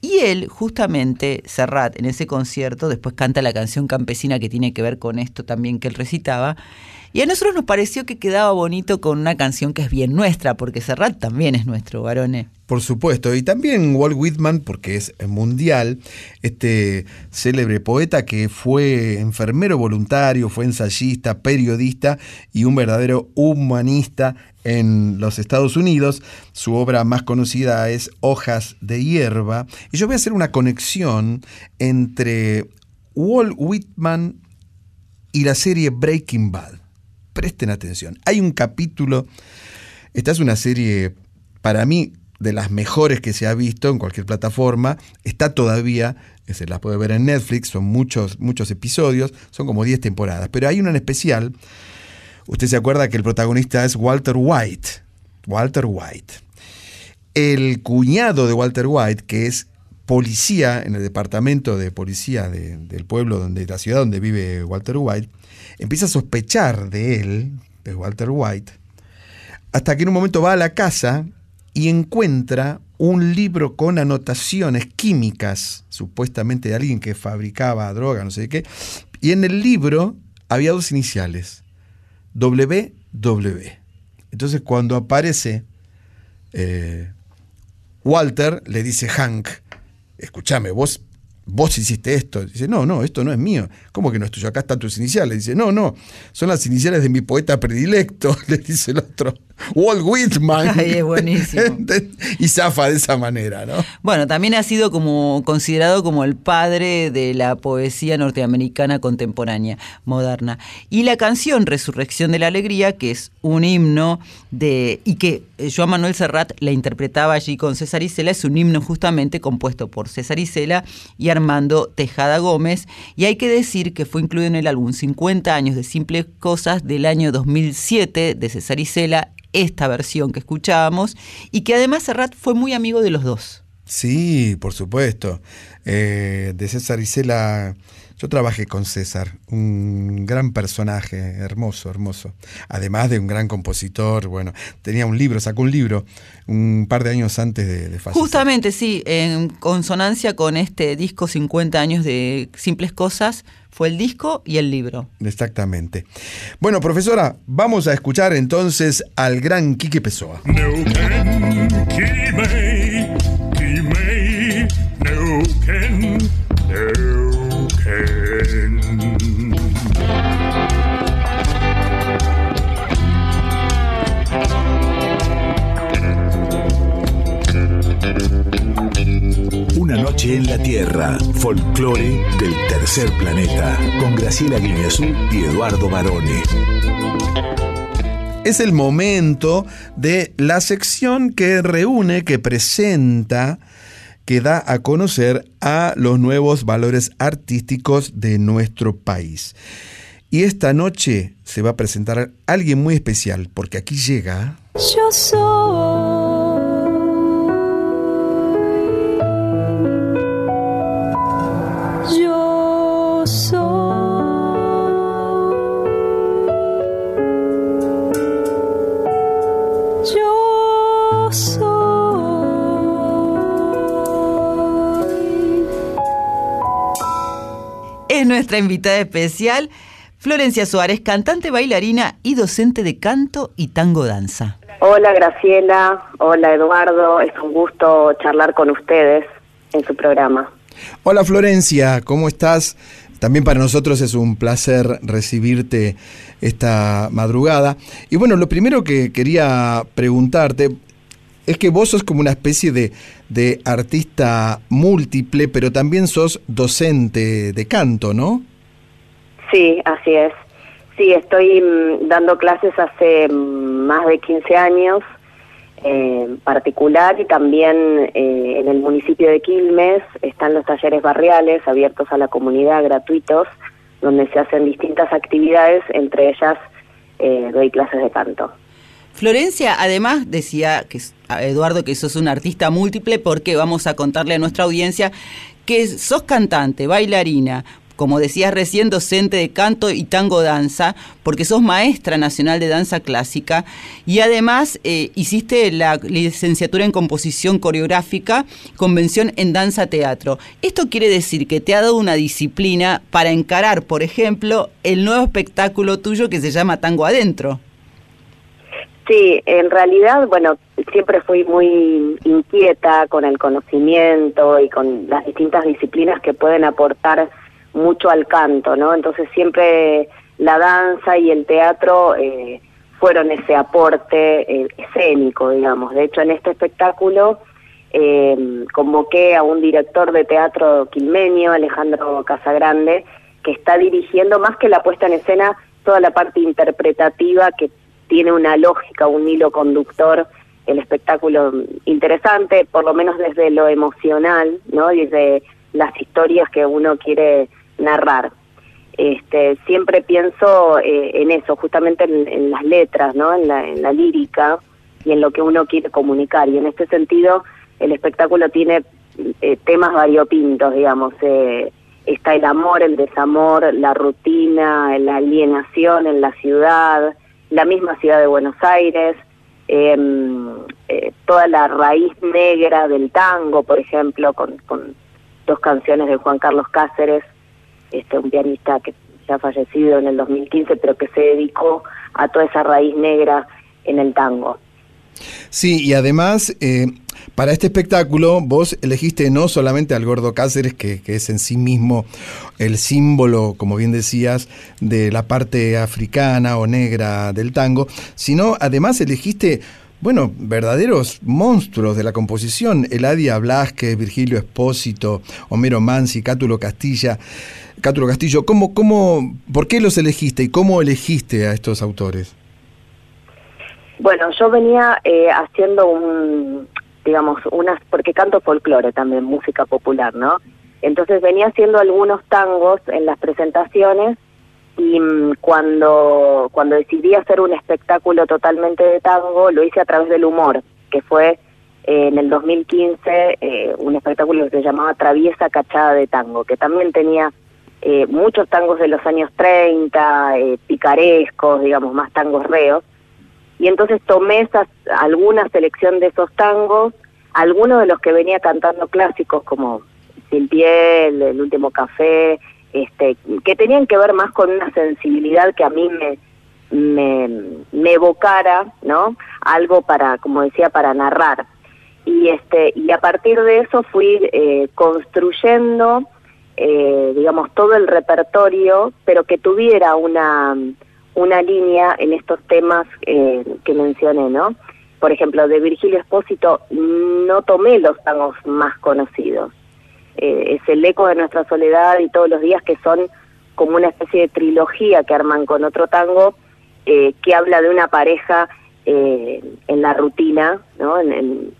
Y él, justamente, Serrat, en ese concierto, después canta la canción campesina que tiene que ver con esto también que él recitaba. Y a nosotros nos pareció que quedaba bonito con una canción que es bien nuestra, porque Serrat también es nuestro, varones. Por supuesto, y también Walt Whitman, porque es mundial, este célebre poeta que fue enfermero voluntario, fue ensayista, periodista y un verdadero humanista en los Estados Unidos. Su obra más conocida es Hojas de hierba. Y yo voy a hacer una conexión entre Walt Whitman y la serie Breaking Bad. Presten atención. Hay un capítulo, esta es una serie para mí de las mejores que se ha visto en cualquier plataforma. Está todavía, se las puede ver en Netflix, son muchos, muchos episodios, son como 10 temporadas. Pero hay una en especial, usted se acuerda que el protagonista es Walter White. Walter White. El cuñado de Walter White, que es policía en el departamento de policía de- del pueblo, donde, la ciudad donde vive Walter White, empieza a sospechar de él, de Walter White, hasta que en un momento va a la casa y encuentra un libro con anotaciones químicas, supuestamente de alguien que fabricaba droga, no sé qué, y en el libro había dos iniciales, WW. Entonces cuando aparece eh, Walter, le dice Hank, escúchame, vos, vos hiciste esto. Dice, no, no, esto no es mío. ¿Cómo que no es tuyo? Acá están tus iniciales. Dice, no, no, son las iniciales de mi poeta predilecto, le dice el otro. Walt Whitman. Ay, es buenísimo. y zafa de esa manera, ¿no? Bueno, también ha sido como considerado como el padre de la poesía norteamericana contemporánea, moderna. Y la canción Resurrección de la Alegría, que es un himno de y que eh, Joan Manuel Serrat la interpretaba allí con César Isela, es un himno justamente compuesto por César Isela y Armando Tejada Gómez. Y hay que decir que fue incluido en el álbum 50 años de simples cosas del año 2007 de César Isela esta versión que escuchábamos y que además Serrat fue muy amigo de los dos. Sí, por supuesto. Eh, de César Isela, yo trabajé con César, un gran personaje, hermoso, hermoso. Además de un gran compositor, bueno, tenía un libro, sacó un libro un par de años antes de, de fallecer. Justamente, sí, en consonancia con este disco 50 años de Simples Cosas, fue el disco y el libro. Exactamente. Bueno, profesora, vamos a escuchar entonces al gran Quique Pessoa. Noche en la Tierra, folclore del tercer planeta, con Graciela Guineazú y Eduardo Barone. Es el momento de la sección que reúne, que presenta, que da a conocer a los nuevos valores artísticos de nuestro país. Y esta noche se va a presentar alguien muy especial, porque aquí llega... Yo soy. Es nuestra invitada especial, Florencia Suárez, cantante, bailarina y docente de canto y tango danza. Hola Graciela, hola Eduardo, es un gusto charlar con ustedes en su programa. Hola Florencia, ¿cómo estás? También para nosotros es un placer recibirte esta madrugada. Y bueno, lo primero que quería preguntarte es que vos sos como una especie de, de artista múltiple, pero también sos docente de canto, ¿no? Sí, así es. Sí, estoy mm, dando clases hace mm, más de 15 años, eh, en particular, y también eh, en el municipio de Quilmes están los talleres barriales abiertos a la comunidad, gratuitos, donde se hacen distintas actividades, entre ellas eh, doy clases de canto. Florencia, además, decía que Eduardo que sos un artista múltiple porque vamos a contarle a nuestra audiencia que sos cantante, bailarina, como decías recién, docente de canto y tango danza, porque sos maestra nacional de danza clásica y además eh, hiciste la licenciatura en composición coreográfica, convención en danza teatro. Esto quiere decir que te ha dado una disciplina para encarar, por ejemplo, el nuevo espectáculo tuyo que se llama Tango Adentro. Sí, en realidad, bueno, siempre fui muy inquieta con el conocimiento y con las distintas disciplinas que pueden aportar mucho al canto, ¿no? Entonces siempre la danza y el teatro eh, fueron ese aporte eh, escénico, digamos. De hecho, en este espectáculo eh, convoqué a un director de teatro quilmeño, Alejandro Casagrande, que está dirigiendo más que la puesta en escena toda la parte interpretativa que tiene una lógica, un hilo conductor, el espectáculo interesante, por lo menos desde lo emocional, ¿no? Desde las historias que uno quiere narrar. Este, siempre pienso eh, en eso, justamente en, las letras, ¿no? En la, lírica y en lo que uno quiere comunicar. Y en este sentido, el espectáculo tiene eh, temas variopintos, digamos. Eh, está el amor, el desamor, la rutina, la alienación en la ciudad, la misma ciudad de Buenos Aires, em, toda la raíz negra del tango, por ejemplo, con, con dos canciones de Juan Carlos Cáceres este, un pianista que ya ha fallecido en el 2015, pero que se dedicó a toda esa raíz negra en el tango. Sí, y además, eh, para este espectáculo vos elegiste no solamente al Gordo Cáceres, que, que, es en sí mismo el símbolo, como bien decías, de la parte africana o negra del tango, sino además elegiste bueno, verdaderos monstruos de la composición, Eladia Blasque, Virgilio Espósito, Homero Mansi, Cátulo Castilla. Cátulo Castillo, ¿cómo, cómo, ¿por qué los elegiste y cómo elegiste a estos autores? Bueno, yo venía eh, haciendo un, digamos, unas, porque canto folclore también, música popular, ¿no? Entonces venía haciendo algunos tangos en las presentaciones y mm, cuando, cuando decidí hacer un espectáculo totalmente de tango, lo hice a través del humor, que fue eh, en el 2015 eh, un espectáculo que se llamaba Traviesa Cachada de Tango, que también tenía eh, muchos tangos de los años 30, picarescos, digamos, más tangos reos. Y entonces tomé esas, alguna selección de esos tangos, algunos de los que venía cantando clásicos como Sin piel, El último café, este, que tenían que ver más con una sensibilidad que a mí me, me, evocara, ¿no? Algo para, como decía, para narrar. Y, este, y a partir de eso fui eh, construyendo, eh, digamos, todo el repertorio, pero que tuviera una, una línea en estos temas eh, que mencioné, ¿no? Por ejemplo, de Virgilio Espósito no tomé los tangos más conocidos eh, es el eco de nuestra soledad y todos los días que son como una especie de trilogía que arman con otro tango eh, que habla de una pareja eh, en la rutina, ¿no? En,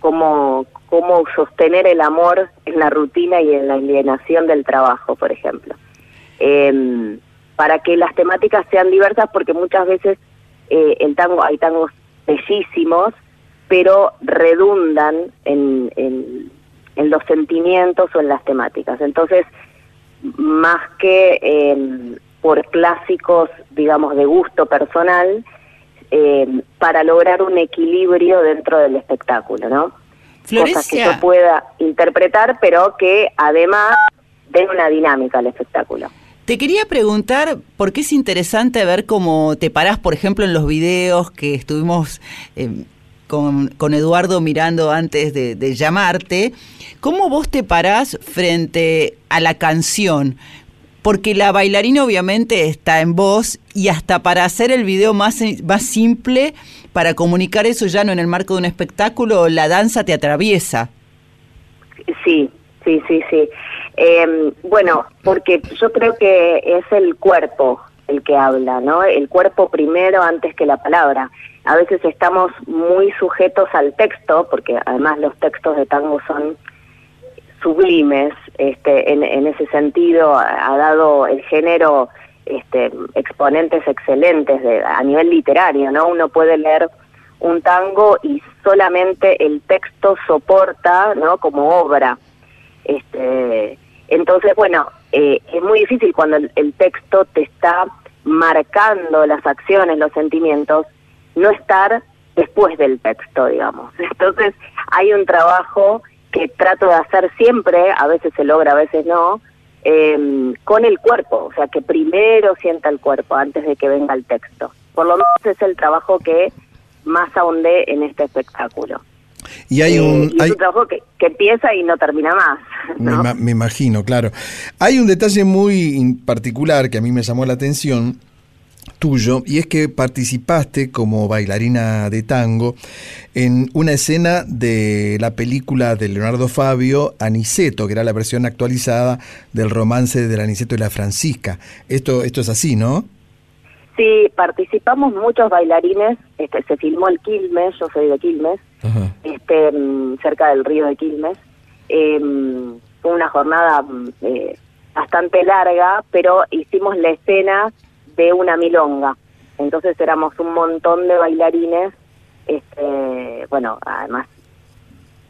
cómo, cómo sostener el amor en la rutina y en la alienación del trabajo, por ejemplo. Para que las temáticas sean diversas, porque muchas veces el tango, hay tangos bellísimos, pero redundan en, en en los sentimientos o en las temáticas. Entonces, más que em, por clásicos, digamos, de gusto personal, em, para lograr un equilibrio dentro del espectáculo, ¿no? Cosas que yo pueda interpretar, pero que además den una dinámica al espectáculo. Te quería preguntar, porque es interesante ver cómo te parás, por ejemplo, en los videos que estuvimos eh, con, con Eduardo mirando antes de, llamarte, cómo vos te parás frente a la canción, porque la bailarina obviamente está en voz y hasta para hacer el video más, más simple, para comunicar eso ya no en el marco de un espectáculo, la danza te atraviesa. Sí, sí, sí, sí. Eh, bueno, porque yo creo que es el cuerpo el que habla, ¿no? El cuerpo primero antes que la palabra. A veces estamos muy sujetos al texto, porque además los textos de tango son sublimes, este, en, en ese sentido ha dado el género este, exponentes excelentes de, a nivel literario, ¿no? Uno puede leer un tango y solamente el texto soporta, ¿no? Como obra. Este, entonces, bueno, eh, es muy difícil cuando el, el, texto te está marcando las acciones, los sentimientos, no estar después del texto, digamos. Entonces, hay un trabajo que trato de hacer siempre, a veces se logra, a veces no, eh, con el cuerpo, o sea, que primero sienta el cuerpo antes de que venga el texto. Por lo menos es el trabajo que más ahondé en este espectáculo. Y hay un, eh, y es hay, un trabajo que, que, empieza y no termina más. ¿no? Me, me, imagino, claro. Hay un detalle muy particular que a mí me llamó la atención tuyo y es que participaste como bailarina de tango en una escena de la película de Leonardo Fabio Aniceto, que era la versión actualizada del romance de Aniceto y la Francisca. Esto esto es así, ¿no? Sí, participamos muchos bailarines, este, se filmó el Quilmes, yo soy de Quilmes, Este, cerca del río de Quilmes. Eh, fue una jornada eh, bastante larga, pero hicimos la escena de una milonga. Entonces éramos un montón de bailarines, este, bueno, además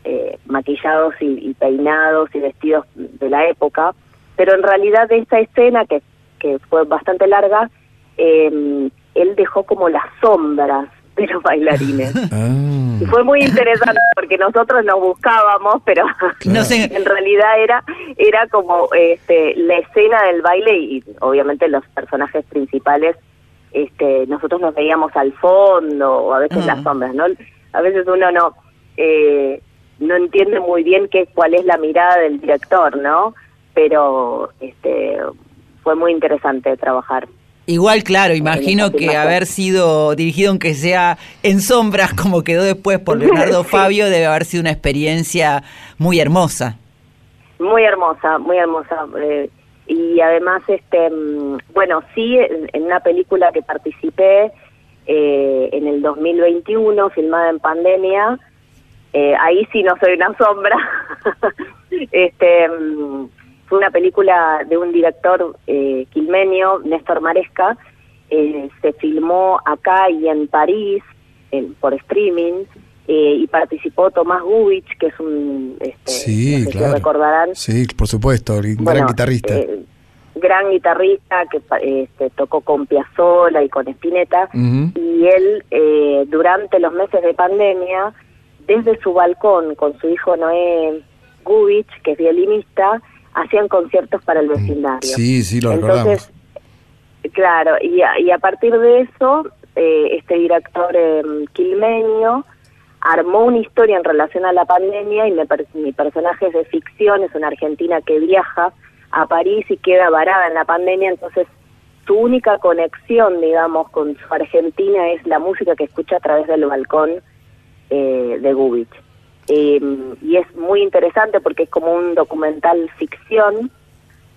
eh, maquillados y, peinados y vestidos de la época, pero en realidad esta escena, que, que fue bastante larga, eh, él dejó como las sombras de los bailarines. Ah. Y fue muy interesante porque nosotros nos buscábamos, pero en realidad era era como este la escena del baile y obviamente los personajes principales este nosotros nos veíamos al fondo o a veces las sombras, ¿no? A veces uno no eh, no entiende muy bien qué cuál es la mirada del director, ¿no? Pero este fue muy interesante trabajar. Igual, claro, imagino que haber sido dirigido, aunque sea en sombras, como quedó después por Leonardo sí. Fabio, debe haber sido una experiencia muy hermosa. Muy hermosa, muy hermosa. Eh, y además, este, bueno, sí, en, una película que participé eh, en el 2021, filmada en pandemia, eh, ahí sí no soy una sombra. este fue una película de un director eh, quilmenio, Néstor Maresca, eh, se filmó acá y en París en, por streaming eh, y participó Tomás Gubich, que es un, este, sí, no sé claro. si recordarán. Sí, por supuesto, bueno, gran guitarrista. gran guitarrista que este, tocó con Piazzolla y con Spinetta uh -huh. y él durante los meses de pandemia desde su balcón con su hijo Noé Gubich, que es violinista, hacían conciertos para el vecindario. Sí, sí, lo Entonces, recordamos. claro, y a, y a partir de eso, eh, este director eh, quilmeño armó una historia en relación a la pandemia y me, mi personaje es de ficción, es una argentina que viaja a París y queda varada en la pandemia, entonces su única conexión, digamos, con su Argentina es la música que escucha a través del balcón eh, de Gubich. Eh, y es muy interesante porque es como un documental ficción,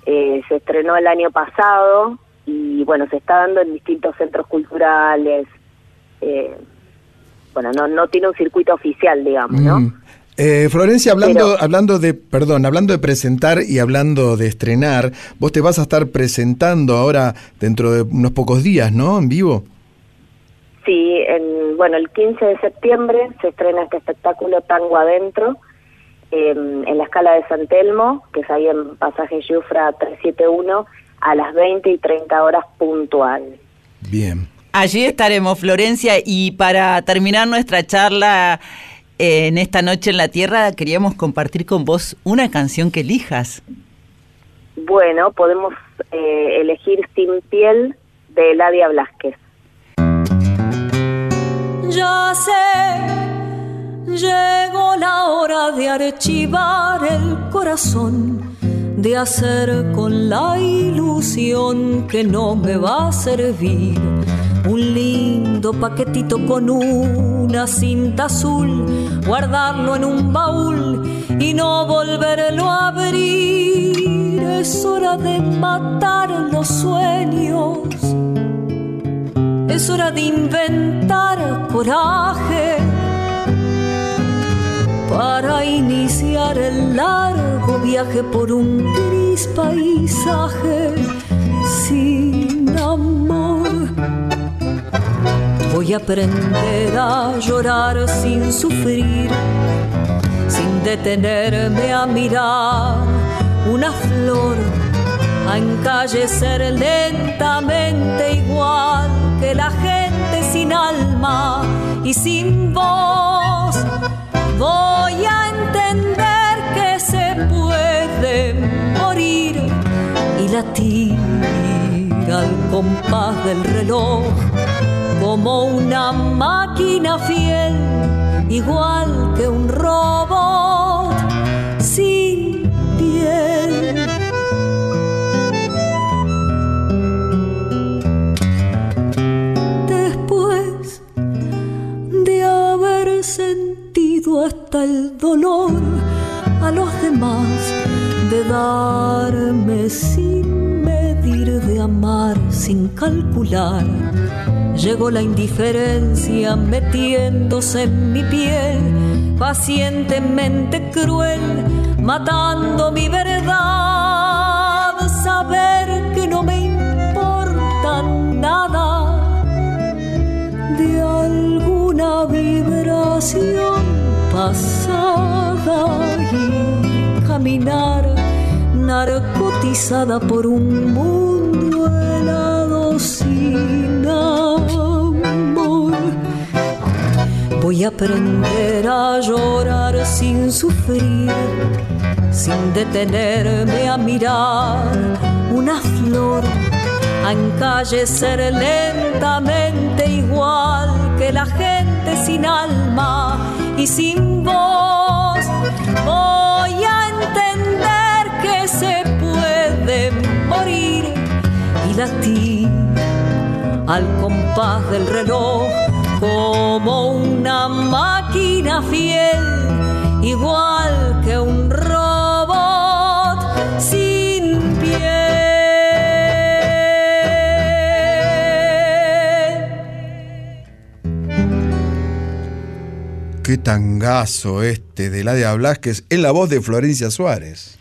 eh, se estrenó el año pasado y bueno, se está dando en distintos centros culturales, eh, bueno, no, no tiene un circuito oficial, digamos, ¿no? Mm. Florencia, hablando, Pero, hablando de, perdón, hablando de presentar y hablando de estrenar, vos te vas a estar presentando ahora dentro de unos pocos días, ¿no? En vivo. Sí, en, bueno, el 15 de septiembre se estrena este espectáculo Tango Adentro eh, en la escala de San Telmo, que es ahí en pasaje Yufra 371, a las 20 y 30 horas puntual. Bien. Allí estaremos, Florencia, y para terminar nuestra charla eh, en esta noche en la Tierra, queríamos compartir con vos una canción que elijas. bueno, podemos eh, elegir Sin Piel de Eladia Blasquez. Ya sé, llegó la hora de archivar el corazón, de hacer con la ilusión que no me va a servir un lindo paquetito con una cinta azul, guardarlo en un baúl y no volverlo a abrir. Es hora de matar los sueños, es hora de inventar coraje para iniciar el largo viaje por un gris paisaje sin amor. Voy a aprender a llorar sin sufrir, sin detenerme a mirar una flor, a encallecer lentamente igual que la gente sin alma y sin voz. Voy a entender que se puede morir y latir al compás del reloj como una máquina fiel, igual que un robot sin el dolor a los demás, de darme sin medir, de amar sin calcular Llegó la indiferencia metiéndose en mi piel, pacientemente cruel, matando mi verdad. Saber que no me importa nada de alguna vibración pasada y caminar narcotizada por un mundo helado sin amor. Voy a aprender a llorar sin sufrir, sin detenerme a mirar una flor, a encallecer lentamente igual que la gente sin alma y sin voz. Voy a entender que se puede morir y latir al compás del reloj como una máquina fiel, igual que un robot Qué tangazo este de Ladia Blasquez en la voz de Florencia Suárez.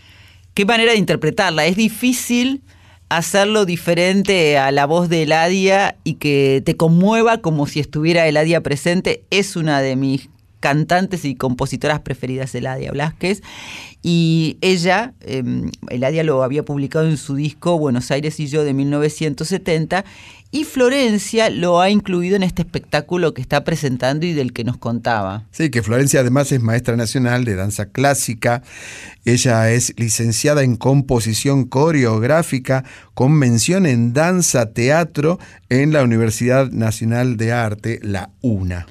Qué manera de interpretarla. Es difícil hacerlo diferente a la voz de Eladia y que te conmueva como si estuviera Eladia presente. Es una de mis cantantes y compositoras preferidas, Eladia Blasquez. Y ella, eh, Eladia lo había publicado en su disco Buenos Aires y yo de 1970. Y Florencia lo ha incluido en este espectáculo que está presentando y del que nos contaba. Sí, que Florencia además es maestra nacional de danza clásica. Ella es licenciada en composición coreográfica con mención en danza teatro en la Universidad Nacional de Arte, la UNA.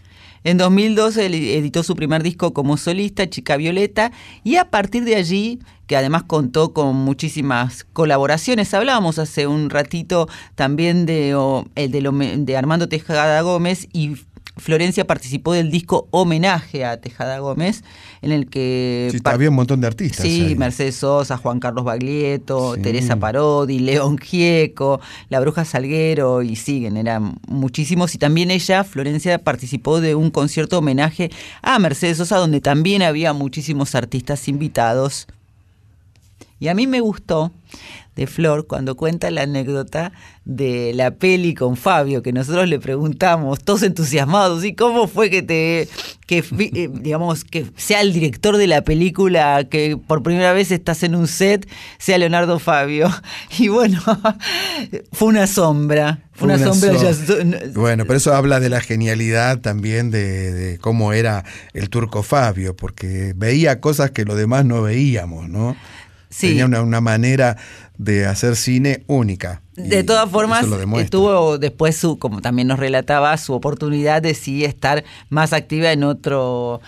En 2012 editó su primer disco como solista, Chica Violeta, y a partir de allí, que además contó con muchísimas colaboraciones, hablábamos hace un ratito también de, el de, lo, de Armando Tejada Gómez y Florencia participó del disco Homenaje a Tejada Gómez, en el que... Sí, había un montón de artistas. Sí, ahí. Mercedes Sosa, Juan Carlos Baglietto, Sí. Teresa Parodi, León Gieco, La Bruja Salguero, y siguen, eran muchísimos. Y también ella, Florencia, participó de un concierto homenaje a Mercedes Sosa, donde también había muchísimos artistas invitados. Y a mí me gustó de Flor cuando cuenta la anécdota de la peli con Fabio, que nosotros le preguntamos, todos entusiasmados, ¿y cómo fue que te, que eh, digamos, que sea el director de la película, que por primera vez estás en un set, sea Leonardo Fabio? Y bueno, fue una sombra, fue una, sombra. ya- Bueno, pero eso habla de la genialidad también de, de cómo era el turco Fabio, porque veía cosas que los demás no veíamos, ¿no? Sí. Tenía una, una manera de hacer cine única. De todas formas, tuvo después su, como también nos relataba, su oportunidad de sí estar más activa en otro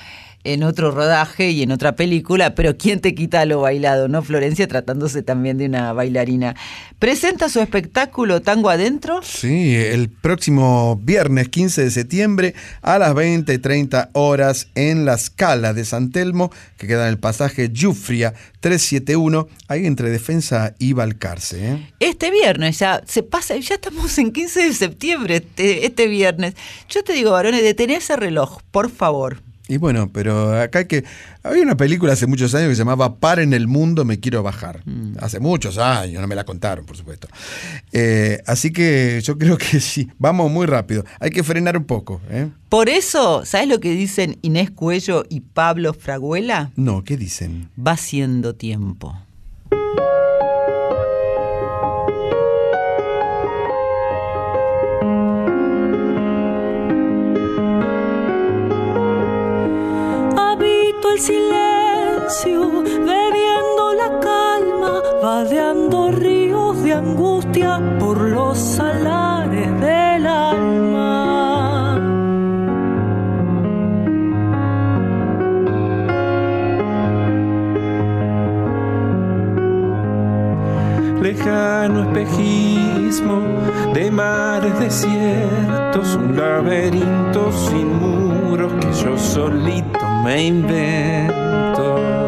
en otro rodaje y en otra película, pero ¿quién te quita lo bailado, no? Florencia tratándose también de una bailarina. Presenta su espectáculo Tango Adentro. Sí, el próximo viernes 15 de septiembre a las 20.30 horas en la Scala de San Telmo, que queda en el pasaje Giuffria 371, ahí entre Defensa y Balcarce. ¿eh? Este viernes ya se pasa, ya estamos en 15 de septiembre, este, este viernes. Yo te digo, varones, detené ese reloj, por favor. Y bueno, pero acá hay que. Había una película hace muchos años que se llamaba Par en el mundo, me quiero bajar. Hace muchos años, no me la contaron, por supuesto. Eh, así que yo creo que sí, vamos muy rápido. Hay que frenar un poco. ¿eh? Por eso, ¿sabes lo que dicen Inés Cuello y Pablo Fraguela? No, ¿qué dicen? Va siendo tiempo. Silencio, bebiendo la calma, vadeando ríos de angustia por los salares del alma. lejano espejismo de mares desiertos, un laberinto sin muros que yo solito me invento.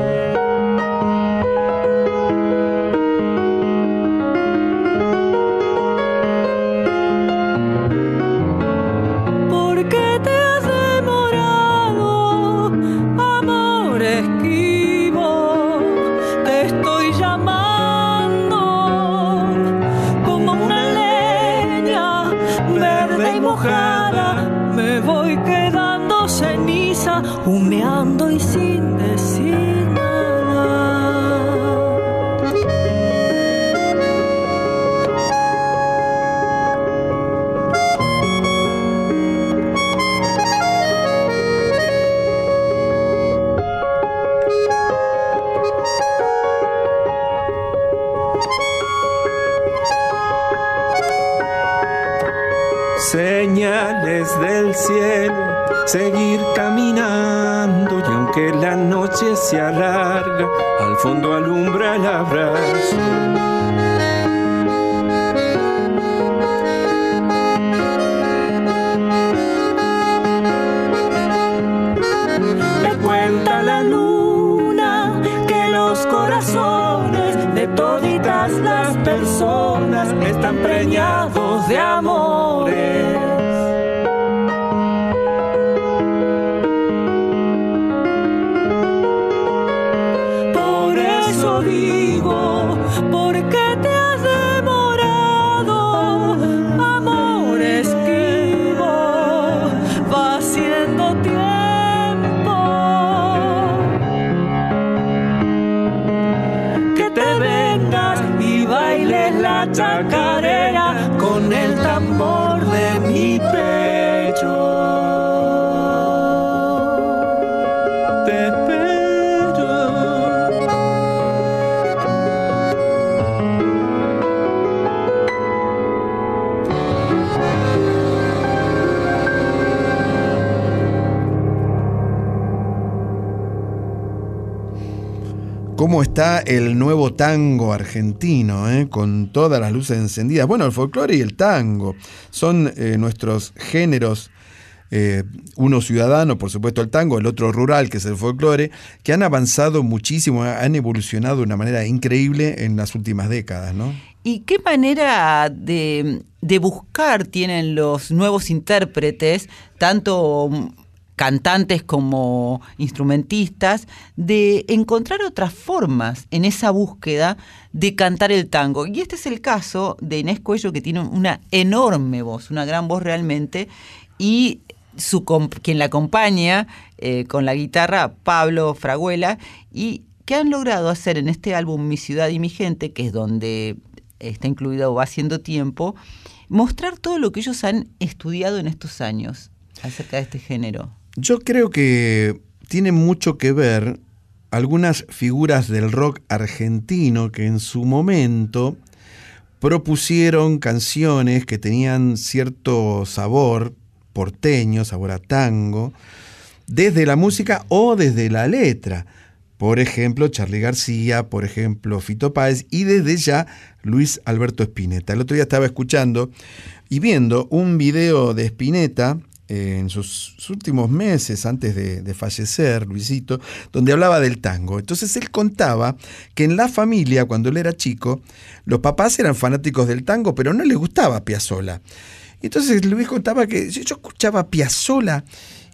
Humeando y sin decir nada. Señales del cielo, seguir caminando y aunque la noche se alarga, al fondo alumbra el abrazo. Me cuenta la luna que los corazones de toditas las personas están preñados de amores. ¿Cómo está el nuevo tango argentino, eh? con todas las luces encendidas? Bueno, el folclore y el tango son eh, nuestros géneros, eh, uno ciudadano, por supuesto el tango, el otro rural, que es el folclore, que han avanzado muchísimo, han evolucionado de una manera increíble en las últimas décadas, ¿no? ¿Y qué manera de, de buscar tienen los nuevos intérpretes, tanto cantantes como instrumentistas, de encontrar otras formas en esa búsqueda de cantar el tango? Y este es el caso de Inés Cuello, que tiene una enorme voz, una gran voz realmente, y su, quien la acompaña eh, con la guitarra, Pablo Fraguela, y que han logrado hacer en este álbum Mi ciudad y mi gente, que es donde está incluido Va haciendo tiempo, mostrar todo lo que ellos han estudiado en estos años acerca de este género. Yo creo que tiene mucho que ver algunas figuras del rock argentino que en su momento propusieron canciones que tenían cierto sabor porteño, sabor a tango, desde la música o desde la letra. Por ejemplo, Charlie García, por ejemplo, Fito Páez y desde ya Luis Alberto Spinetta. El otro día estaba escuchando y viendo un video de Spinetta en sus últimos meses antes de, de, fallecer, Luisito, donde hablaba del tango. Entonces él contaba que en la familia, cuando él era chico, los papás eran fanáticos del tango, pero no les gustaba Piazzola. Entonces Luis contaba que yo escuchaba Piazzola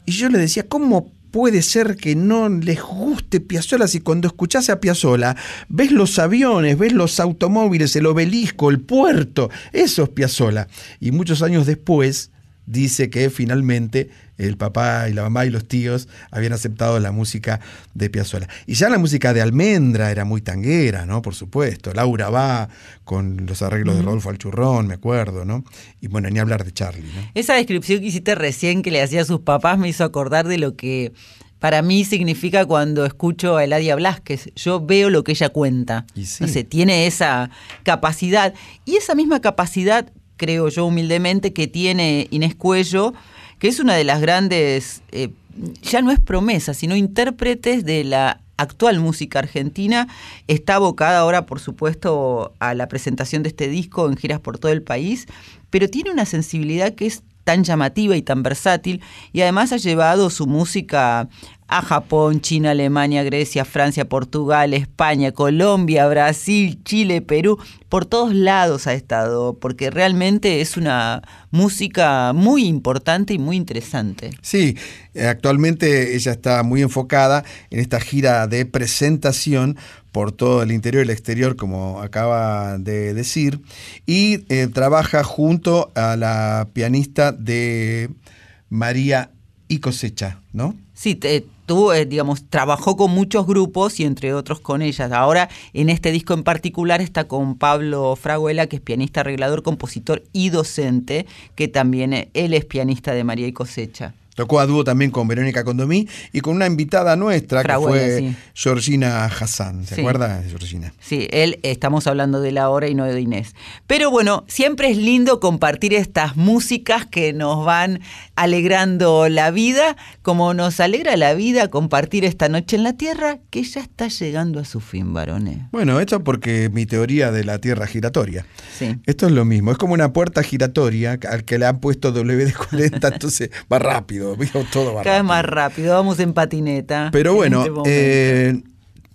y yo le decía, ¿cómo puede ser que no les guste Piazzola si cuando escuchás a Piazzola ves los aviones, ves los automóviles, el obelisco, el puerto? Eso es Piazzola. Y muchos años después dice que finalmente el papá y la mamá y los tíos habían aceptado la música de Piazzolla. Y ya la música de Almendra era muy tanguera, ¿no? Por supuesto. Laura va con los arreglos de Rodolfo Alchurrón, me acuerdo, ¿no? Y bueno, ni hablar de Charlie, ¿no? Esa descripción que hiciste recién que le hacía a sus papás me hizo acordar de lo que para mí significa cuando escucho a Eladia Blasquez. Yo veo lo que ella cuenta. Sí. No sé, tiene esa capacidad. Y esa misma capacidad creo yo humildemente, que tiene Inés Cuello, que es una de las grandes, eh, ya no es promesa, sino intérpretes de la actual música argentina. Está abocada ahora, por supuesto, a la presentación de este disco en giras por todo el país, pero tiene una sensibilidad que es tan llamativa y tan versátil y además ha llevado su música a Japón, China, Alemania, Grecia, Francia, Portugal, España, Colombia, Brasil, Chile, Perú, por todos lados ha estado, porque realmente es una música muy importante y muy interesante. Sí, actualmente ella está muy enfocada en esta gira de presentación por todo el interior y el exterior, como acaba de decir, y eh, trabaja junto a la pianista de María y Cosecha, ¿no? Sí, te, tú, eh, digamos, trabajó con muchos grupos y entre otros con ellas. Ahora, en este disco en particular, está con Pablo Fraguela, que es pianista, arreglador, compositor y docente, que también eh, él es pianista de María y Cosecha. Tocó a dúo también con Verónica Condomí y con una invitada nuestra que fue sí. Georgina Hassan. ¿Se Sí. acuerda Georgina? Sí, él, estamos hablando de la hora y no de Inés. Pero bueno, siempre es lindo compartir estas músicas que nos van alegrando la vida, como nos alegra la vida compartir esta noche en la Tierra, que ya está llegando a su fin, varones. Bueno, esto porque mi teoría de la Tierra giratoria. Sí. Esto es lo mismo, es como una puerta giratoria al que le han puesto WD-40, entonces va rápido, ¿vio? todo va Cada vez más rápido, vamos en patineta. Pero en bueno, este eh,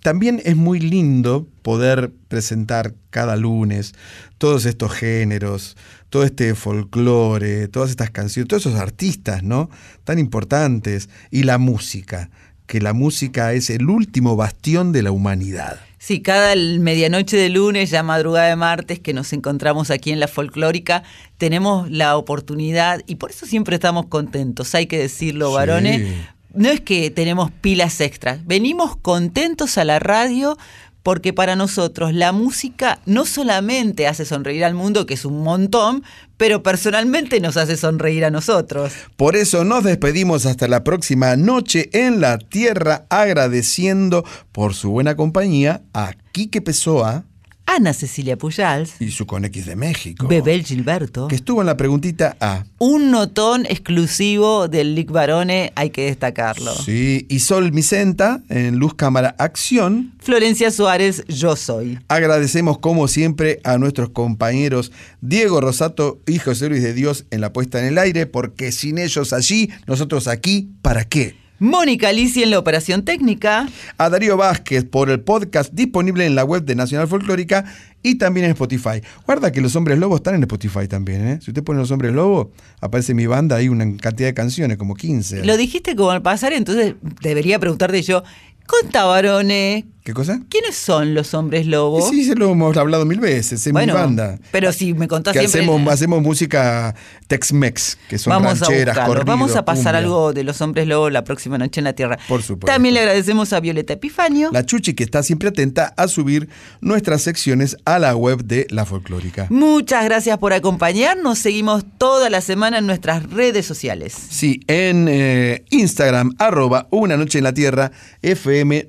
también es muy lindo poder presentar cada lunes todos estos géneros, todo este folclore, todas estas canciones, todos esos artistas, ¿no? Tan importantes. Y la música, que la música es el último bastión de la humanidad. Sí, cada medianoche de lunes, ya madrugada de martes, que nos encontramos aquí en la folclórica, tenemos la oportunidad, y por eso siempre estamos contentos, hay que decirlo, Sí. varones. No es que tenemos pilas extras, venimos contentos a la radio porque para nosotros la música no solamente hace sonreír al mundo, que es un montón, pero personalmente nos hace sonreír a nosotros. Por eso nos despedimos hasta la próxima noche en la Tierra, agradeciendo por su buena compañía a Quique Pessoa Ana Cecilia Pujals, y su Conex de México, Bebel Gilberto. que estuvo en la preguntita A. Un notón exclusivo del Lic Barone, hay que destacarlo. Sí, y Sol Micenta en Luz Cámara Acción. Florencia Suárez, yo soy. Agradecemos como siempre a nuestros compañeros Diego Rosato y José Luis de Dios en la puesta en el aire, porque sin ellos allí, nosotros aquí, ¿para qué? Mónica Lisi en la operación técnica. A Darío Vázquez por el podcast disponible en la web de Nacional Folclórica y también en Spotify. Guarda que los hombres lobos están en Spotify también, ¿eh? Si usted pone los hombres lobos, aparece mi banda, hay una cantidad de canciones, como 15. Lo dijiste como al pasar, entonces debería preguntarte yo, Conta, varones, ¿Qué ¿Qué cosa? ¿Quiénes son los hombres lobo? Sí, se lo hemos hablado mil veces, es Bueno, mi banda. Pero si me contás Que siempre. hacemos, hacemos música Tex-Mex, que son Vamos a rancheras, buscarlo. corridos, Vamos a pasar cumbia. algo de los hombres lobo la próxima noche en la Tierra. Por supuesto. También le agradecemos a Violeta Epifanio. La Chuchi que está siempre atenta a subir nuestras secciones a la web de La Folclórica. Muchas gracias por acompañarnos. Seguimos toda la semana en nuestras redes sociales. Sí, en eh, Instagram, arroba Una Noche en la Tierra, FM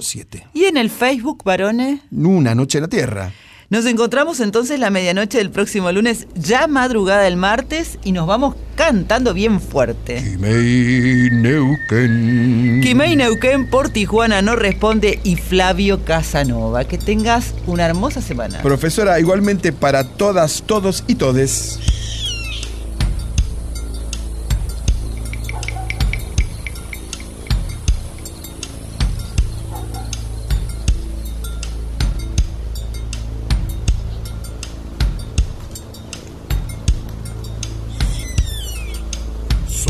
98.7. Y en el Facebook, varones. Una Noche en la Tierra. Nos encontramos entonces la medianoche del próximo lunes, ya madrugada del martes, y nos vamos cantando bien fuerte. Kimei Neuquén. Kimei Neuquén por Tijuana no responde y Flavio Casanova. Que tengas una hermosa semana. Profesora, igualmente para todas, todos y todes.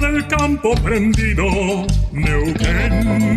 del campo prendido Neuquén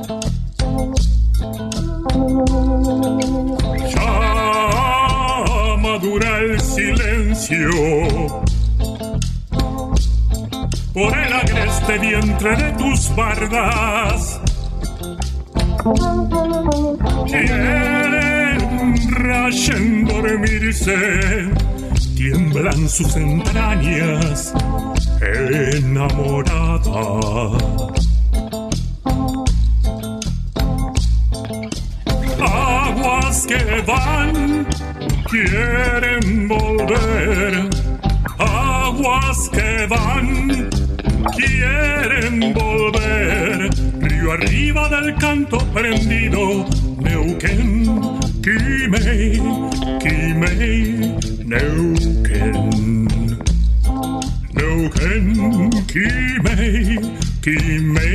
Por el agreste vientre de tus bardas. Quieren rayen dormirse, tiemblan sus entrañas enamorada. Aguas que van, quieren arriba del canto prendido, Neuquén, Kimei, Kimei, Neuquén. Neuquén, Kimei, Kimei,